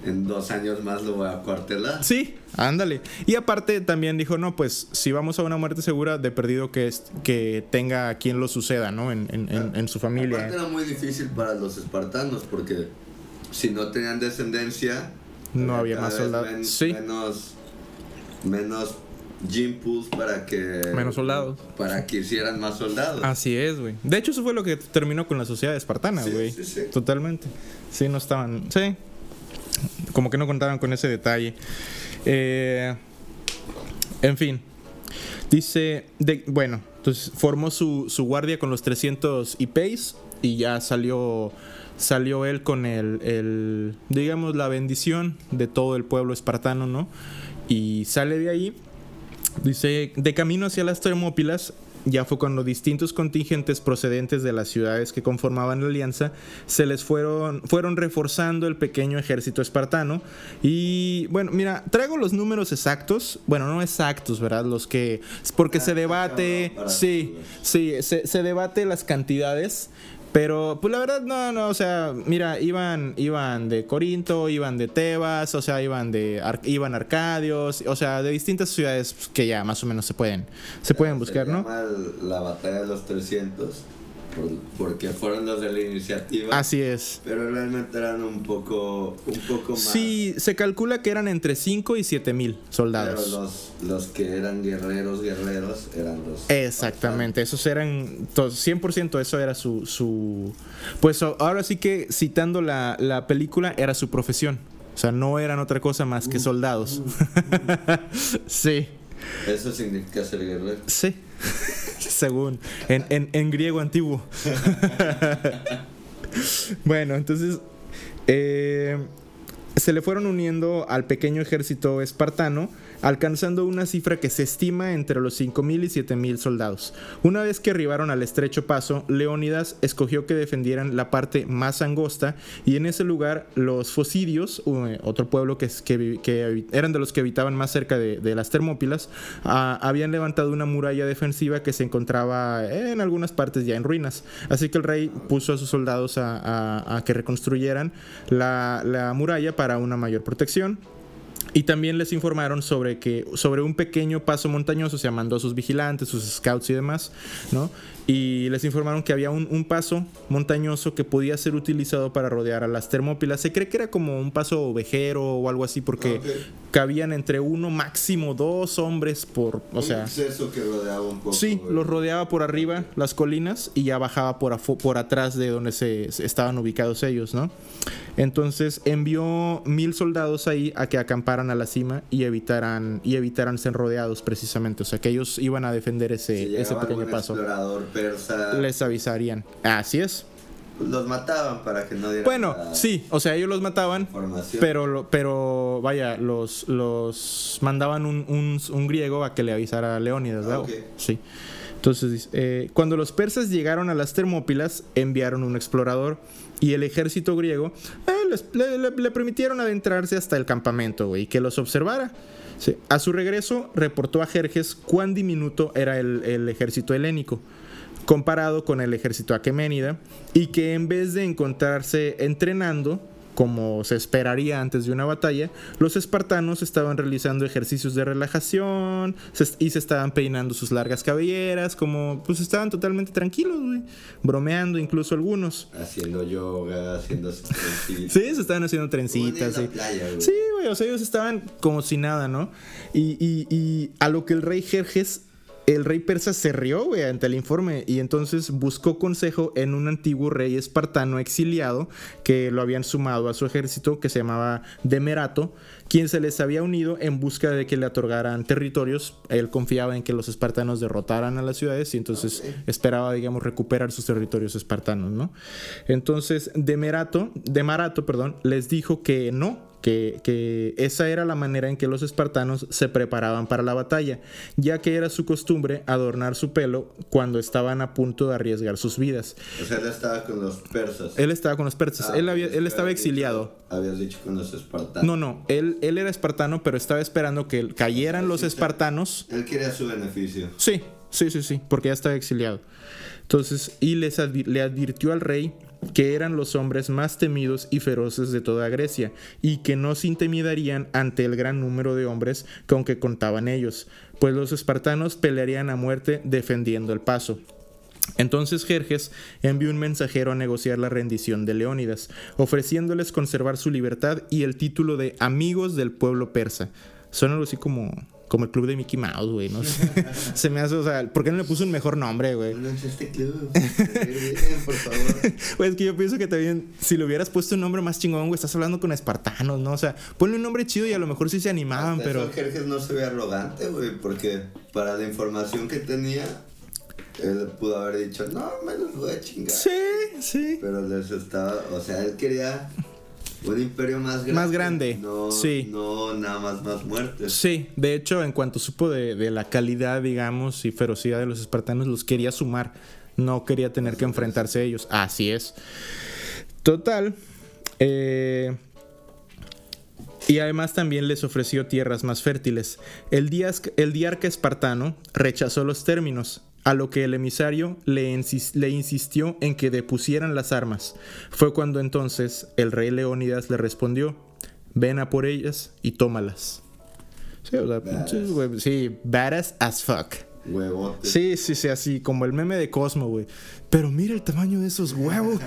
en dos años más lo voy a cuartelar. Sí, ándale. Y aparte también dijo, no, pues si vamos a una muerte segura, de perdido que, es, que tenga a quien lo suceda, ¿no? En, en, en, en su familia. Aparte era muy difícil para los espartanos porque si no tenían descendencia, No había más soldados. men- Sí. Menos, menos gene pools para que... Menos soldados. Para que hicieran más soldados. Así es, güey. De hecho, eso fue lo que terminó con la sociedad espartana, Sí, güey. sí, sí. Totalmente. Sí, no estaban. Sí. Como que no contaban con ese detalle. Eh, en fin. Dice. De, bueno, entonces formó su, su guardia con los 300 IPs y ya salió. Salió él con el, el. Digamos, la bendición de todo el pueblo espartano, ¿no? Y sale de ahí. Dice, de camino hacia las Termópilas, ya fue cuando distintos contingentes procedentes de las ciudades que conformaban la alianza se les fueron, fueron reforzando el pequeño ejército espartano. Y bueno, mira, traigo los números exactos, bueno, no exactos, ¿verdad? Los que, porque se Ah, debate, sí, sí, se, se debate las cantidades. Pero, pues la verdad, no, no, o sea, mira, iban, iban de Corinto, iban de Tebas, o sea, iban de Ar- iban Arcadios, o sea, de distintas ciudades que ya más o menos se pueden, se pueden buscar, ¿no? la batalla de los 300 por- porque fueron los de la iniciativa. Así es. Pero realmente eran un poco, un poco más. Sí, se calcula que eran entre 5 y 7 mil Pero soldados. los, los que eran guerreros, guerreros, eran los. Exactamente, esos eran, to- 100% eso era su, su... Pues ahora sí que citando la, la película, era su profesión. O sea, no eran otra cosa más que soldados. sí, Eso significa ser guerrero. sí, según, en, en- en griego antiguo. bueno, entonces, eh, se le fueron uniendo al pequeño ejército espartano, alcanzando una cifra que se estima entre los 5.000 y 7.000 soldados. Una vez que arribaron al estrecho paso, Leónidas escogió que defendieran la parte más angosta y en ese lugar los fosidios, u- otro pueblo que, eran de los que habitaban más cerca de, las Termópilas, ah, habían levantado una muralla defensiva que se encontraba en algunas partes ya en ruinas. Así que el rey puso a sus soldados a, que reconstruyeran la muralla para una mayor protección. Y también les informaron sobre que sobre un pequeño paso montañoso, se mandó a sus vigilantes, sus scouts y demás, ¿no? Y les informaron que había un, un paso montañoso que podía ser utilizado para rodear a las Termópilas. Se cree que era como un paso ovejero o algo así, porque Ok. cabían entre uno, máximo dos hombres por, o un sea, exceso que rodeaba un poco. Sí, los rodeaba por arriba las colinas y ya bajaba por, por atrás de donde se, se estaban ubicados ellos, ¿no? Entonces envió mil soldados ahí a que acamparan a la cima y evitaran, y evitaran ser rodeados precisamente. O sea, que ellos iban a defender ese, ese pequeño paso. explorador persa, Les avisarían. Así es. los mataban para que no dieran Bueno, sí, o sea, ellos los mataban, pero, pero vaya, los, los mandaban un, un- un griego a que le avisara a Leónidas, ¿verdad? Ah, ok. Sí. Entonces, eh, cuando los persas llegaron a las Termópilas, enviaron un explorador y el ejército griego eh, les- le, le- le permitieron adentrarse hasta el campamento y que los observara. Sí. A su regreso, reportó a Jerjes cuán diminuto era el, el ejército helénico comparado con el ejército aqueménida y que en vez de encontrarse entrenando como se esperaría antes de una batalla, los espartanos estaban realizando ejercicios de relajación y se estaban peinando sus largas cabelleras, como pues estaban totalmente tranquilos, güey, bromeando incluso algunos. Haciendo yoga, haciendo Sí, se estaban haciendo trencitas, en sí. playa, güey. Sí, güey, o sea, ellos estaban como si nada, ¿no? Y, y- y a lo que el rey Jerjes, el rey persa se rió, güey, ante el informe y entonces buscó consejo en un antiguo rey espartano exiliado que lo habían sumado a su ejército, que se llamaba Demerato, quien se les había unido en busca de que le otorgaran territorios. Él confiaba en que los espartanos derrotaran a las ciudades y entonces esperaba, digamos, recuperar sus territorios espartanos, ¿no? Entonces, Demerato, Demarato, perdón, les dijo que no, que, que esa era la manera en que los espartanos se preparaban para la batalla, ya que era su costumbre adornar su pelo cuando estaban a punto de arriesgar sus vidas. O sea, él estaba con los persas. Él estaba con los persas, Ah, él, había- él estaba exiliado. dicho- habías dicho con los espartanos. No, no, él, él era espartano, pero estaba esperando que cayeran los Sí, espartanos. Él quería su beneficio. Sí, sí, sí, sí, porque ya estaba exiliado. Entonces, y les advi- le advirtió al rey que eran los hombres más temidos y feroces de toda Grecia, y que no se intimidarían ante el gran número de hombres con que contaban ellos, pues los espartanos pelearían a muerte defendiendo el paso. Entonces Jerjes envió un mensajero a negociar la rendición de Leónidas, ofreciéndoles conservar su libertad y el título de amigos del pueblo persa. Suena algo así como, como el club de Mickey Mouse, güey, no sé. Se me hace, o sea, ¿por qué no le puso un mejor nombre, güey? No es este club. Por favor. Pues es que yo pienso que también, si le hubieras puesto un nombre más chingón, güey, estás hablando con espartanos, ¿no? O sea, ponle un nombre chido y a lo mejor sí se animaban, Hasta pero... eso Jerjes no se ve arrogante, güey, porque para la información que tenía, él pudo haber dicho, no, me los voy a chingar. Sí, sí. Pero les estaba, o sea, él quería un imperio más grande. Más grande, No, sí. no nada más más muertes. Sí, de hecho, en cuanto supo de, de la calidad, digamos, y ferocidad de los espartanos, los quería sumar. No quería tener que enfrentarse a ellos. Así es. Total. eh, y además también les ofreció tierras más fértiles. El diarca espartano rechazó los términos, a lo que el emisario le, le insistió en que depusieran las armas. Fue cuando entonces el rey Leónidas le respondió, ven a por ellas y tómalas. Sí, o sea, Badass. sí, badass as fuck. Sí, sí, sí, así como el meme de Cosmo, güey. Pero mira el tamaño de esos huevos.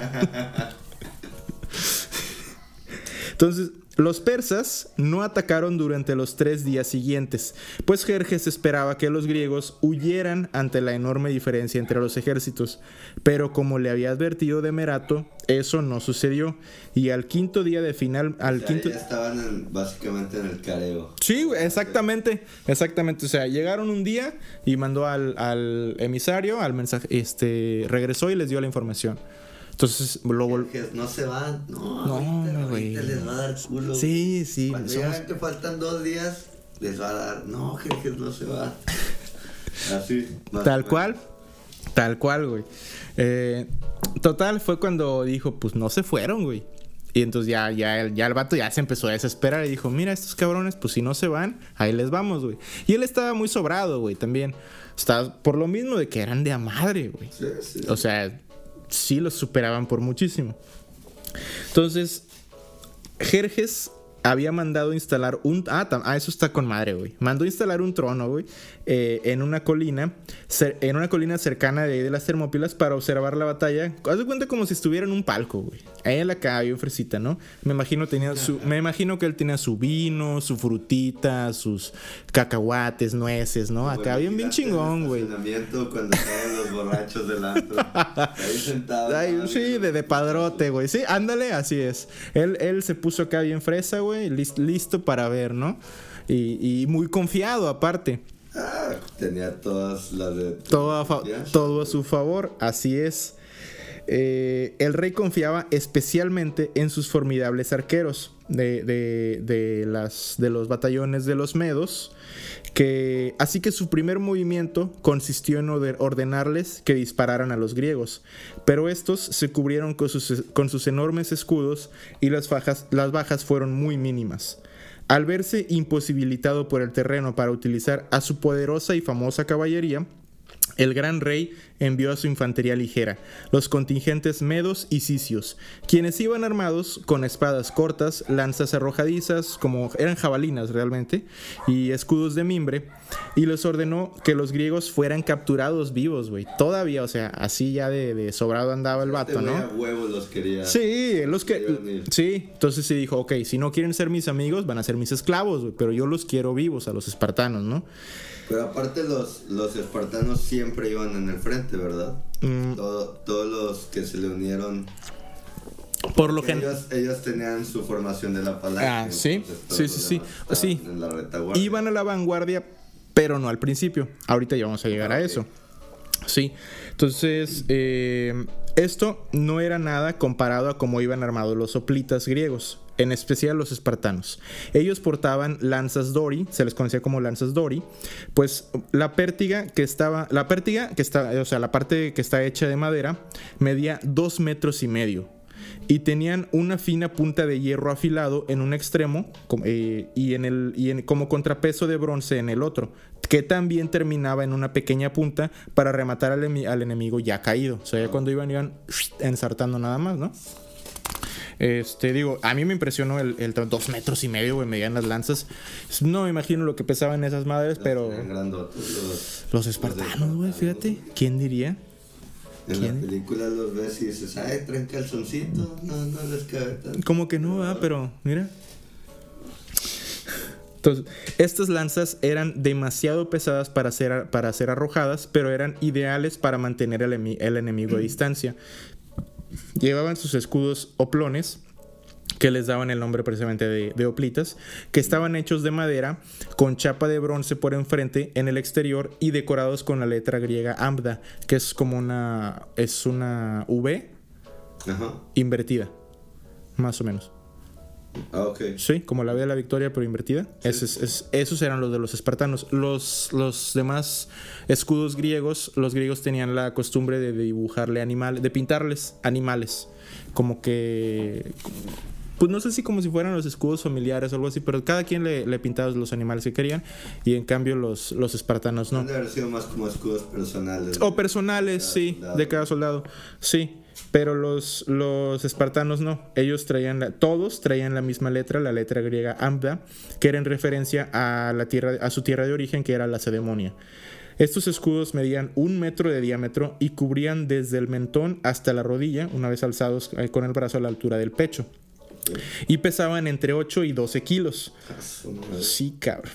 Entonces, los persas no atacaron durante los tres días siguientes, pues Jerjes esperaba que los griegos huyeran ante la enorme diferencia entre los ejércitos. Pero como le había advertido Demerato, eso no sucedió. Y al quinto día de final, al O sea, quinto... ya estaban en- básicamente en el careo. Sí, exactamente, exactamente. O sea, llegaron un día y mandó al, al emisario, al mensaje, este, regresó y les dio la información. Entonces lo vol- Jerjes, no se van. No, No, ahorita, güey. les va a dar culo. Sí, sí, Cuando somos- ya que faltan dos días, les va a dar. No, Jerjes no se va. Así. Tal cual, tal cual, güey. Eh, total, fue cuando dijo, pues no se fueron, güey. Y entonces ya, ya, el, ya el vato ya se empezó a desesperar y dijo, mira, estos cabrones, pues si no se van, ahí les vamos, güey. Y él estaba muy sobrado, güey, también. Estaba por lo mismo de que eran de a madre, güey. Sí, sí. O sea, sí los superaban por muchísimo. Entonces, Jerjes había mandado instalar un... Ah, ah, eso está con madre, güey. Mandó instalar un trono, güey, eh, en una colina, en una colina cercana de las Termópilas para observar la batalla. Haz de cuenta como si estuviera en un palco, güey. Ahí en la calle, fresita, ¿no? Me imagino, tenía su, me imagino que él tenía su vino, su frutita, sus cacahuates, nueces, ¿no? Acá bien, bien chingón, el güey. Cuando estaban los borrachos del antro. Ahí. Ay, nada, sí, de, de padrote, güey. Sí, ándale, así es. Él, él se puso acá bien fresa, güey, lis- listo para ver, ¿no? Y, y muy confiado, aparte. Ah, tenía todas las de. Todo a, todo a su favor, así es. Eh, el rey confiaba especialmente en sus formidables arqueros de, los batallones de los medos. Que, así que su primer movimiento consistió en orde- ordenarles que dispararan a los griegos, pero estos se cubrieron con sus, enormes escudos y las, las bajas fueron muy mínimas. Al verse imposibilitado por el terreno para utilizar a su poderosa y famosa caballería, el gran rey envió a su infantería ligera, los contingentes medos y sicios, quienes iban armados con espadas cortas, lanzas arrojadizas, como eran jabalinas realmente, y escudos de mimbre, y les ordenó que los griegos fueran capturados vivos, güey. Todavía, o sea, así ya de, de sobrado andaba el vato, ¿no? a huevos los quería. Sí, los que. Sí, entonces sí dijo, ok, si no quieren ser mis amigos, van a ser mis esclavos, güey, pero yo los quiero vivos a los espartanos, ¿no? Pero aparte los, los espartanos siempre iban en el frente, ¿verdad? Mm. Todo- todos los que se le unieron. Por lo general. Ellos, ellos tenían su formación de la palabra. Ah, sí, sí, sí, sí, sí. En la retaguardia. Iban a la vanguardia, pero no al principio. Ahorita ya vamos a llegar Ah, a ok. eso. Sí, entonces eh, esto no era nada comparado a cómo iban armados los soplitas griegos, en especial los espartanos. Ellos portaban lanzas dori, se les conocía como lanzas dori, pues la pértiga que estaba, la pértiga que está, o sea, la parte que está hecha de madera medía dos metros y medio. y tenían una fina punta de hierro afilado en un extremo eh, y, en el, y en- como contrapeso de bronce en el otro, que también terminaba en una pequeña punta para rematar al, al enemigo ya caído. O sea, ya cuando iban, iban ensartando nada más, ¿no? Este, digo, a mí me impresionó el, el dos metros y medio, güey, medían las lanzas. No me imagino lo que pesaban esas madres, pero grandotes los- los espartanos, güey, fíjate, ¿quién diría? En ¿Quién? la película los ves y dices, ay, traen calzoncito. No, no les cabe tanto. Como que no, ¿verdad? pero mira. Entonces, estas lanzas eran demasiado pesadas para ser, para ser arrojadas, pero eran ideales para mantener el, el enemigo a distancia. Llevaban sus escudos oplones, que les daban el nombre precisamente de, de oplitas, que estaban hechos de madera, con chapa de bronce por enfrente, en el exterior, y decorados con la letra griega Ambda, que es como una, es una V Ajá. invertida, más o menos. Ah, ok. Sí, como la V de la victoria, pero invertida. Ese es- es- esos eran los de los espartanos. Los, los demás escudos griegos, los griegos tenían la costumbre de dibujarle animales, de pintarles animales. Como que. Pues no sé si como si fueran los escudos familiares o algo así, pero cada quien le, le pintaba los animales que querían. Y en cambio los, los espartanos no. Han de haber sido más como escudos personales. O personales, Cada sí, soldado. de cada soldado. Sí, pero los, los espartanos no. Ellos traían, la- todos traían la misma letra, la letra griega Ambda, que era en referencia a, la tierra, a su tierra de origen, que era la Cedemonia. Estos escudos medían un metro de diámetro y cubrían desde el mentón hasta la rodilla, una vez alzados eh, con el brazo a la altura del pecho. Y pesaban entre 8 y 12 kilos. Ah. Sí, cabrón.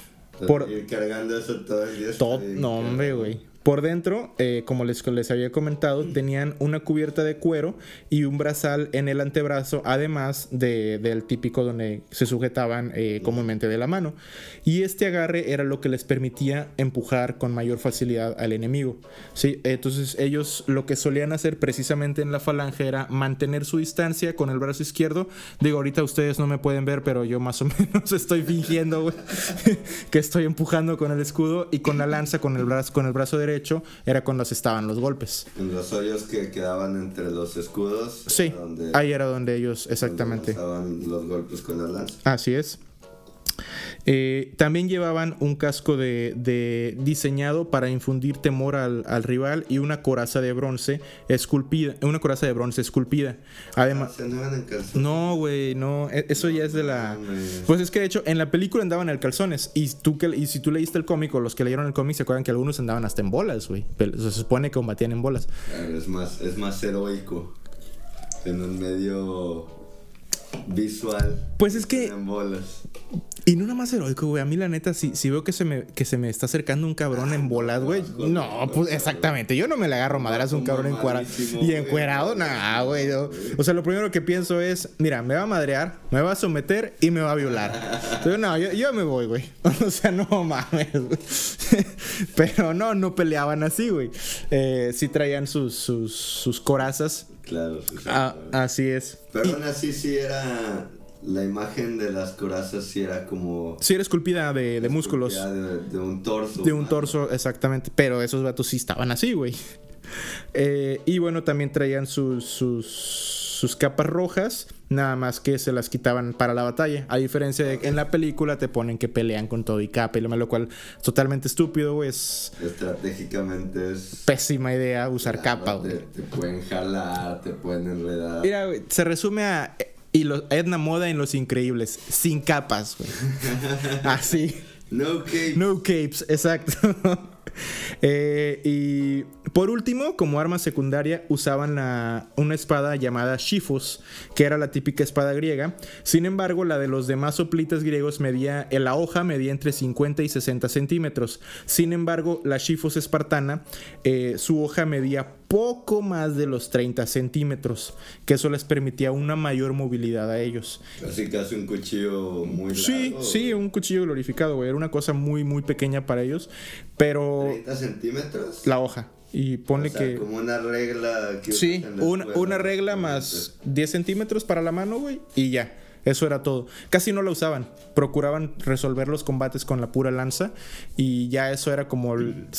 Por, cargando eso todo el día. todo, no, hombre, güey. Por dentro, eh, como les, les había comentado, tenían una cubierta de cuero y un brazal en el antebrazo, además de- del típico donde se sujetaban eh, comúnmente de la mano. Y este agarre era lo que les permitía empujar con mayor facilidad al enemigo. ¿sí? Entonces ellos lo que solían hacer precisamente en la falange era mantener su distancia con el brazo izquierdo. Digo, ahorita ustedes no me pueden ver, pero yo más o menos estoy fingiendo que estoy empujando con el escudo y con la lanza, con el brazo, con el brazo derecho, era cuando se estaban los golpes. En los hoyos que quedaban entre los escudos. Sí, donde- ahí era donde ellos, donde exactamente. lanzaban los golpes con la lanza. Así es. Eh, también llevaban un casco de, de diseñado para infundir temor al, al rival y una coraza de bronce esculpida, una coraza de bronce esculpida. Además, Ah, no güey, no, e- eso ya es de la. Pues es que de hecho en la película andaban en calzones y tú que y si tú leíste el cómic o los que leyeron el cómic se acuerdan que algunos andaban hasta en bolas, güey. Se supone que combatían en bolas. Es más, es más heroico. En un medio visual. Pues es que En bolas. Y no nada más heroico, güey. A mí, la neta, si, si veo que se, me, que se me está acercando un cabrón en bolas, güey. No, pues exactamente. Yo no me le agarro madras a un cabrón encuadrado. Y encuerado, nah, güey. O sea, lo primero que pienso es: mira, me va a madrear, me va a someter y me va a violar. Entonces, no, yo, yo me voy, güey. O sea, no mames, güey. Pero no, no peleaban así, güey. Eh, sí traían sus, sus, sus corazas. Claro, sí, sí, Ah, claro. así es. Pero aún así sí era. La imagen de las corazas sí era como. Sí, era esculpida de, de músculos. De, de un torso. De un torso, exactamente. Pero esos vatos sí estaban así, güey. Eh, y bueno, también traían sus, sus, sus capas rojas, nada más que se las quitaban para la batalla. A diferencia de que en la película te ponen que pelean con todo y capa, y lo cual es totalmente estúpido, güey. Es Estratégicamente es. pésima idea usar capa, Te, pueden jalar, te pueden enredar. Mira, güey, se resume a y lo- Edna Moda en Los Increíbles, sin capas, güey. Así. No. No capes, exacto. Eh, y por último, como arma secundaria, usaban la- una espada llamada Shifos, que era la típica espada griega. Sin embargo, la de los demás soplitas griegos medía, en la hoja medía entre 50 y 60 centímetros. Sin embargo, la Shifos espartana, eh, su hoja medía poco más de los 30 centímetros, que eso les permitía una mayor movilidad a ellos. Casi casi un cuchillo muy Sí, largo. sí, un cuchillo glorificado, güey. Era una cosa muy, muy pequeña para ellos. Pero 30 centímetros. la hoja. Y ponle O sea, que. como una regla que Sí, una, una regla más 10 centímetros para la mano, güey. Y ya. Eso era todo. Casi no la usaban. Procuraban resolver los combates con la pura lanza. Y ya eso era como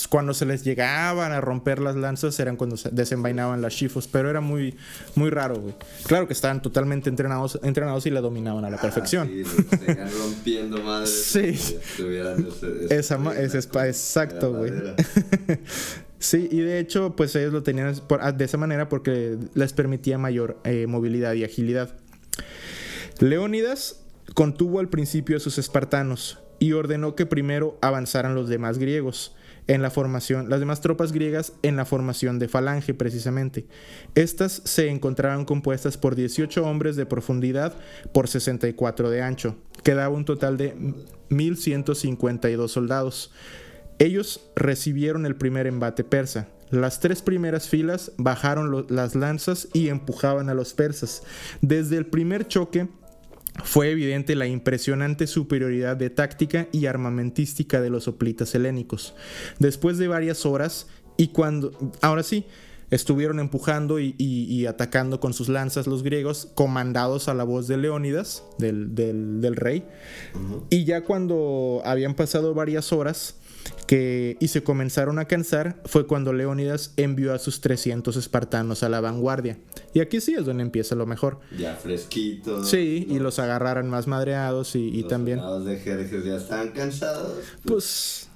cuando se les llegaban a romper las lanzas, eran cuando se desenvainaban las shifos. Pero era muy, muy raro, güey. Claro que estaban totalmente entrenados, entrenados y la dominaban a la ah, perfección. sí, rompiendo madres. Sí. Esa, es, exacto, güey. Sí, y de hecho, pues ellos lo tenían de esa manera porque les permitía mayor eh, movilidad y agilidad. Leónidas contuvo al principio a sus espartanos y ordenó que primero avanzaran los demás griegos en la formación, las demás tropas griegas en la formación de falange precisamente. Estas se encontraban compuestas por 18 hombres de profundidad por 64 de ancho, que daba un total de 1152 soldados. Ellos recibieron el primer embate persa. Las tres primeras filas bajaron las lanzas y empujaban a los persas. Desde el primer choque fue evidente la impresionante superioridad de táctica y armamentística de los hoplitas helénicos. Después de varias horas, y cuando, ahora sí, estuvieron empujando y, atacando con sus lanzas los griegos, comandados a la voz de Leónidas, del, rey. Y ya cuando habían pasado varias horas, que, y se comenzaron a cansar fue cuando Leónidas envió a sus 300 espartanos a la vanguardia. Y aquí sí es donde empieza lo mejor. Ya fresquitos. Sí, y los agarraran más madreados y, los también... Los de Jerjes ya están cansados. Pues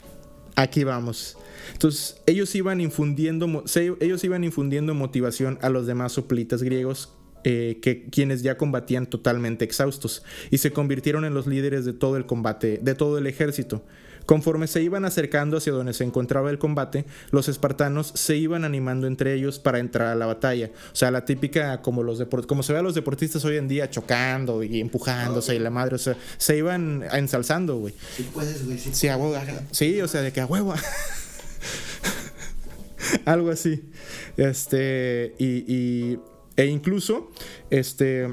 aquí vamos. Entonces, ellos iban infundiendo, ellos iban infundiendo motivación a los demás soplitas griegos eh, que quienes ya combatían totalmente exhaustos y se convirtieron en los líderes de todo el combate, de todo el ejército. Conforme se iban acercando hacia donde se encontraba el combate, los espartanos se iban animando entre ellos para entrar a la batalla. O sea, la típica como los como se ve a los deportistas hoy en día chocando y empujándose y la madre, o sea, se iban ensalzando, güey. Sí puedes, güey. Sí, sí, o sea, de que a huevo. Algo así. Este, y, e incluso, este,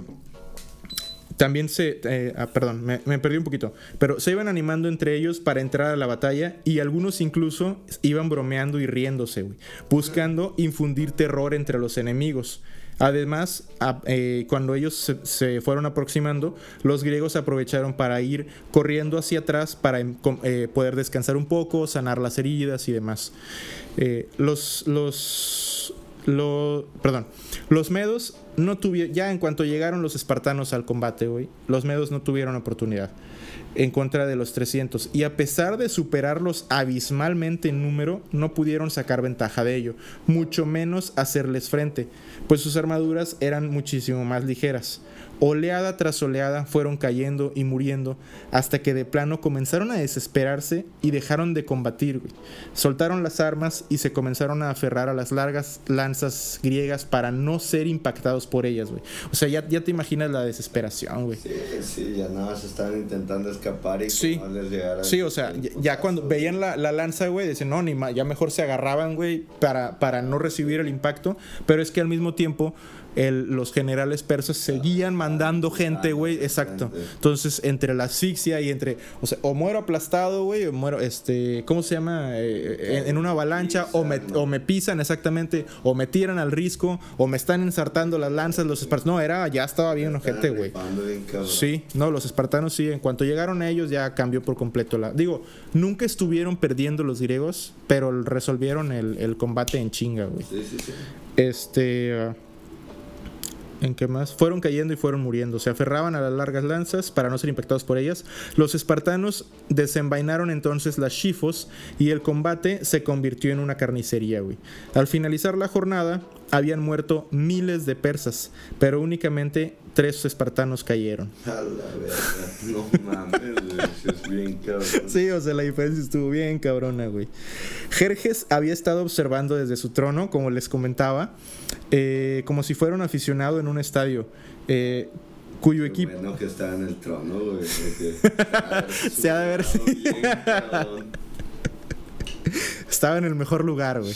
también se... Eh, ah, perdón, me, perdí un poquito. Pero se iban animando entre ellos para entrar a la batalla y algunos incluso iban bromeando y riéndose, buscando infundir terror entre los enemigos. Además, eh, cuando ellos se, fueron aproximando, los griegos aprovecharon para ir corriendo hacia atrás para em, eh, poder descansar un poco, sanar las heridas y demás. los, los, los, perdón, los medos no tuvieron, ya en cuanto llegaron los espartanos al combate, hoy, los medos no tuvieron oportunidad en contra de los 300 y a pesar de superarlos abismalmente en número, no pudieron sacar ventaja de ello, mucho menos hacerles frente, pues sus armaduras eran muchísimo más ligeras. Oleada tras oleada fueron cayendo y muriendo hasta que de plano comenzaron a desesperarse y dejaron de combatir. Soltaron las armas y se comenzaron a aferrar a las largas lanzas griegas para no ser impactados por ellas. O sea, ya, ya te imaginas la desesperación. Güey. Sí, sí, ya nada más estaban intentando escapar y sí. no les llegara. Sí, o sea, ya, cuando veían la, la lanza, güey, decían, no, ni ya mejor se agarraban, güey, para, para no recibir el impacto. Pero es que al mismo tiempo los generales persas seguían mandando gente, güey. Exacto. Entonces, entre la asfixia y entre, o sea, o muero aplastado, güey, o muero, este, ¿cómo se llama? Eh, en, una avalancha, o me, o me pisan exactamente, o me tiran al risco, o me están ensartando las lanzas los espartanos. No, era, ya estaba bien gente, güey. Sí, no, los espartanos sí, en cuanto llegaron a ellos ya cambió por completo la... Digo, nunca estuvieron perdiendo los griegos, pero resolvieron el, el combate en chinga, güey. Sí, sí, sí. Este... ¿En qué más? Fueron cayendo y fueron muriendo. Se aferraban a las largas lanzas para no ser impactados por ellas. Los espartanos desenvainaron entonces las shifos y el combate se convirtió en una carnicería, güey. Al finalizar la jornada, habían muerto miles de persas, pero únicamente tres espartanos cayeron. A la verdad, no mames, es bien cabrón. Sí, o sea, la diferencia estuvo bien cabrona, güey. Jerjes había estado observando desde su trono, como les comentaba, eh, como si fuera un aficionado en un estadio. Eh, cuyo equipo. Bueno, que estaba en el trono, güey. Se ha de ver. Estaba en el mejor lugar, güey.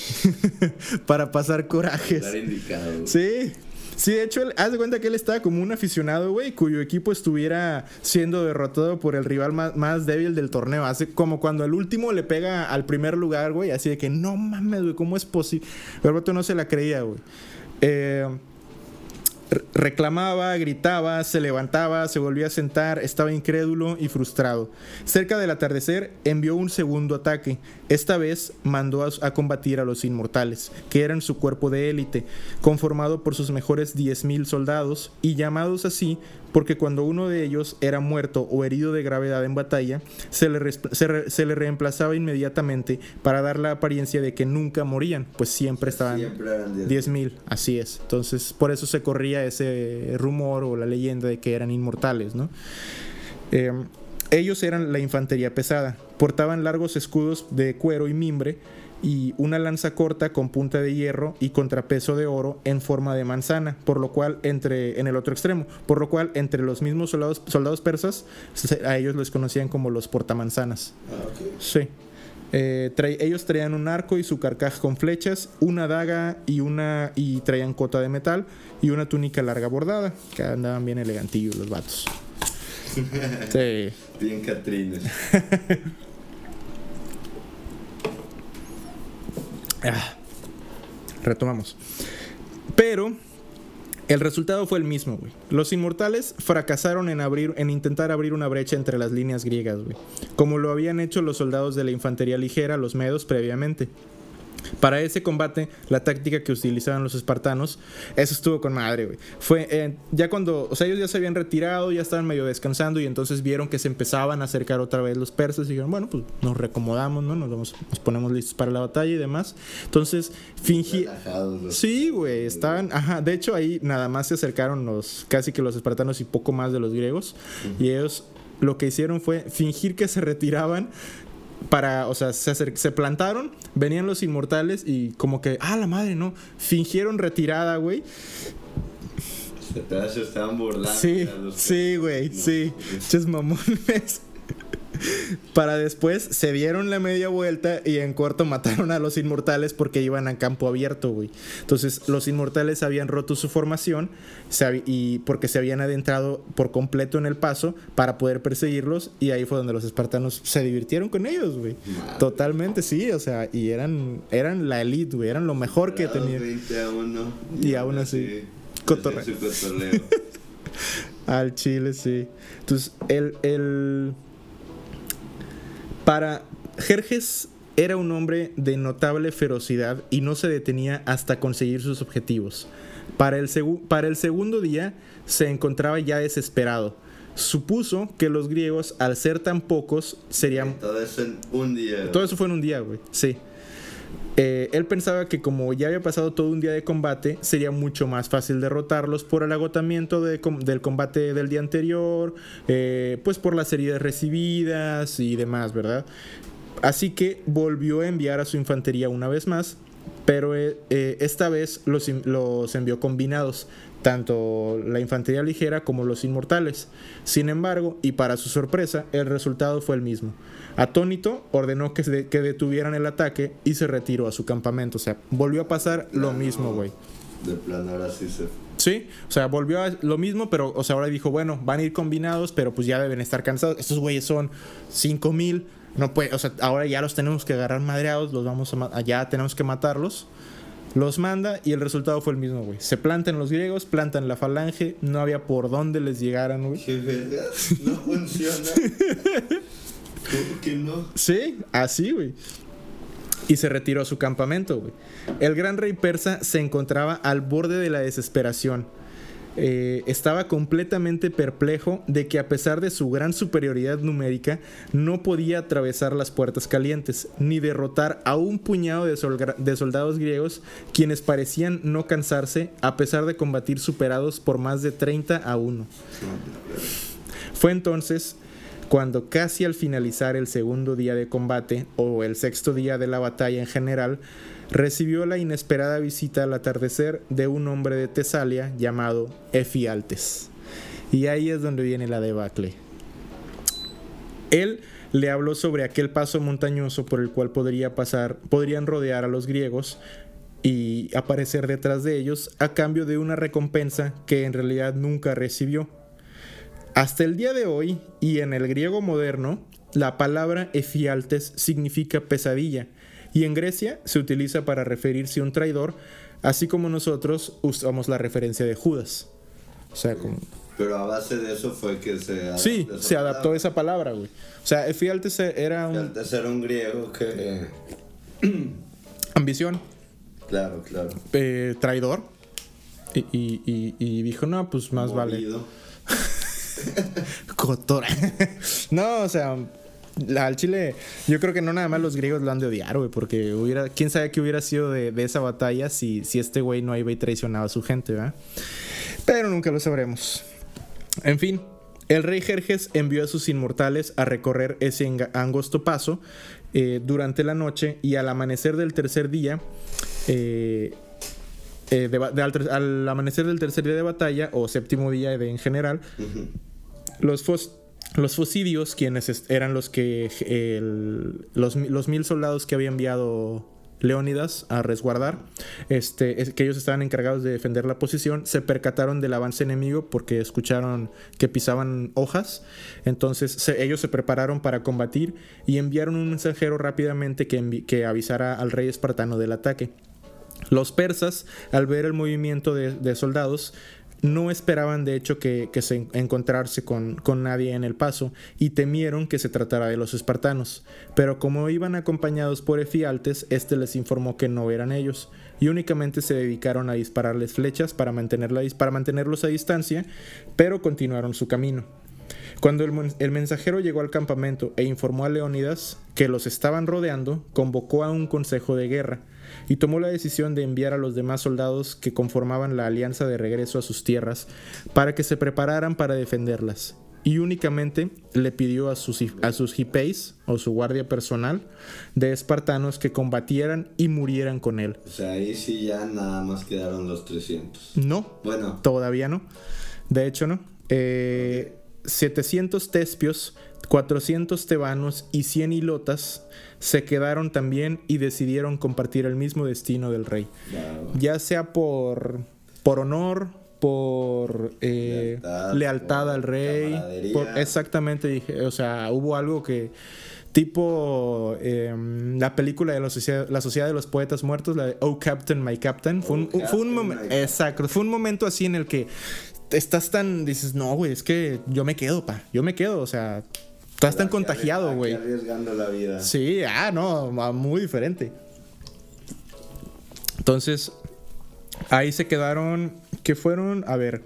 para pasar corajes. Indicado, sí. Sí, de hecho, haz de cuenta que él estaba como un aficionado, güey, cuyo equipo estuviera siendo derrotado por el rival más, débil del torneo. Así como cuando el último le pega al primer lugar, güey, así de que no mames, güey, ¿cómo es posible? Pero no se la creía, güey. Eh, reclamaba, gritaba, se levantaba, se volvía a sentar, estaba incrédulo y frustrado. Cerca del atardecer envió un segundo ataque. Esta vez mandó a, combatir a los inmortales, que eran su cuerpo de élite, conformado por sus mejores 10.000 soldados y llamados así porque cuando uno de ellos era muerto o herido de gravedad en batalla, se le, se, le, reemplazaba inmediatamente para dar la apariencia de que nunca morían, pues siempre estaban siempre 10.000, así es. Entonces, por eso se corría ese rumor o la leyenda de que eran inmortales, ¿no? Em, ellos eran la infantería pesada, portaban largos escudos de cuero y mimbre, y una lanza corta con punta de hierro y contrapeso de oro en forma de manzana, por lo cual entre en el otro extremo, por lo cual entre los mismos soldados, soldados persas a ellos les conocían como los portamanzanas. Ah, Sí. Eh, ellos traían un arco y su carcaj con flechas, una daga y una y traían cota de metal y una túnica larga bordada, que andaban bien elegantillos los vatos. sí. Bien catrines. Ah, retomamos. Pero el resultado fue el mismo, güey. Los inmortales fracasaron en abrir, en intentar abrir una brecha entre las líneas griegas, güey. Como lo habían hecho los soldados de la infantería ligera, los medos, previamente. Para ese combate, la táctica que utilizaban los espartanos, eso estuvo con madre, güey. Fue eh, ya cuando, o sea, ellos ya se habían retirado, ya estaban medio descansando y entonces vieron que se empezaban a acercar otra vez los persas y dijeron, bueno, pues nos recomodamos, ¿no? Nos, nos ponemos listos para la batalla y demás. Entonces, fingí. Sí, güey, estaban, ajá, de hecho ahí nada más se acercaron los, casi que los espartanos y poco más de los griegos. Y ellos lo que hicieron fue fingir que se retiraban para, o sea, se, se plantaron, venían los inmortales y como que, ah, la madre, no, fingieron retirada, güey. Se estaban burlando. Sí, sí, güey, sí. Ches mamones. Para después se dieron la media vuelta y en corto mataron a los inmortales porque iban a campo abierto, güey. Entonces los inmortales habían roto su formación y porque se habían adentrado por completo en el paso para poder perseguirlos y ahí fue donde los espartanos se divirtieron con ellos, güey. Totalmente, sí, o sea, y eran, eran la elite, güey, eran lo mejor que tenían. Y aún así, cotorreo. Al chile, sí. Entonces, el, el para Jerjes era un hombre de notable ferocidad y no se detenía hasta conseguir sus objetivos. Para el, para el segundo día se encontraba ya desesperado. Supuso que los griegos, al ser tan pocos, serían... Todo eso en un día. Todo eso fue en un día, güey. Sí. Eh, él pensaba que como ya había pasado todo un día de combate, sería mucho más fácil derrotarlos por el agotamiento del combate del día anterior, eh, pues por las heridas recibidas y demás, ¿verdad? Así que volvió a enviar a su infantería una vez más, pero eh, esta vez los, los envió combinados, tanto la infantería ligera como los inmortales. Sin embargo, y para su sorpresa, el resultado fue el mismo. Atónito, ordenó que, que detuvieran el ataque y se retiró a su campamento. O sea, volvió a pasar lo mismo, güey. De plan, ahora sí se. Sí, o sea, volvió a lo mismo, pero, o sea, ahora dijo, bueno, van a ir combinados, pero pues ya deben estar cansados. Estos güeyes son 5000 mil. No puede, o sea, ahora ya los tenemos que agarrar madreados, los vamos a ya tenemos que matarlos. Los manda y el resultado fue el mismo, güey. Se plantan los griegos, plantan la falange, no había por dónde les llegaran, güey. No funciona. ¿Cómo que no? Sí, así, güey. Y se retiró a su campamento, güey. El gran rey persa se encontraba al borde de la desesperación. Eh, estaba completamente perplejo de que a pesar de su gran superioridad numérica no podía atravesar las puertas calientes ni derrotar a un puñado de, de, soldados griegos quienes parecían no cansarse a pesar de combatir superados por más de 30 a 1. Fue entonces cuando casi al finalizar el segundo día de combate o el sexto día de la batalla en general, recibió la inesperada visita al atardecer de un hombre de Tesalia llamado Efialtes. Y ahí es donde viene la debacle. Él le habló sobre aquel paso montañoso por el cual podrían rodear a los griegos y aparecer detrás de ellos a cambio de una recompensa que en realidad nunca recibió. Hasta el día de hoy, y en el griego moderno, la palabra efialtes significa pesadilla, y en Grecia se utiliza para referirse a un traidor, así como nosotros usamos la referencia de Judas. O sea, como... Pero a base de eso fue que se. Sí, se adaptó esa palabra, güey. O sea, Efialtes era un Antes era un griego que. ambición, Claro, claro. eh, traidor. Y, y- y- y dijo, no, pues más vale. Cotora. no, o sea, la- al Chile, yo creo que no nada más los griegos lo han de odiar, güey, porque hubiera, quién sabe qué hubiera sido de, de esa batalla si, si este güey no iba y traicionaba a su gente, ¿verdad? Pero nunca lo sabremos. En fin, el rey Jerjes envió a sus inmortales a recorrer ese angosto paso eh, durante la noche y al amanecer del tercer día, eh, eh, de ba- de al, ter- al amanecer del tercer día de batalla o séptimo día de, en general, los, fos- los fosidios, quienes eran los que los, los mil soldados que había enviado Leónidas a resguardar, este, es- que ellos estaban encargados de defender la posición, se percataron del avance enemigo porque escucharon que pisaban hojas, entonces ellos se prepararon para combatir y enviaron un mensajero rápidamente que, que avisara al rey espartano del ataque. Los persas, al ver el movimiento de soldados, no esperaban de hecho que, que se en- encontrarse con, con nadie en el paso y temieron que se tratara de los espartanos. Pero como iban acompañados por Efialtes, este les informó que no eran ellos y únicamente se dedicaron a dispararles flechas para, para mantenerlos a distancia, pero continuaron su camino. Cuando el, el mensajero llegó al campamento e informó a Leónidas que los estaban rodeando, convocó a un consejo de guerra y tomó la decisión de enviar a los demás soldados que conformaban la alianza de regreso a sus tierras para que se prepararan para defenderlas. Y únicamente le pidió a sus, a sus hipeis o su guardia personal de espartanos que combatieran y murieran con él. O sea, ahí sí ya nada más quedaron los 300. No, Bueno, Todavía no. De hecho, no. Eh, 700 tespios, 400 tebanos y 100 hilotas se quedaron también y decidieron compartir el mismo destino del rey. Ya sea por, por honor, por eh, Lealtad, lealtad, por al rey. por- exactamente, dije, o sea, hubo algo que tipo eh, la película de la sociedad, la sociedad de los poetas muertos, la de Oh Captain, My Captain, fue un, Oh, fue un Captain, momen- my Captain. exacto, fue un momento así en el que estás tan, dices, no, güey, es que yo me quedo, pa, yo me quedo, o sea, estás tan contagiado, güey. arriesgando la vida. Sí, ah, no, muy diferente. Entonces, ahí se quedaron, que fueron, a ver,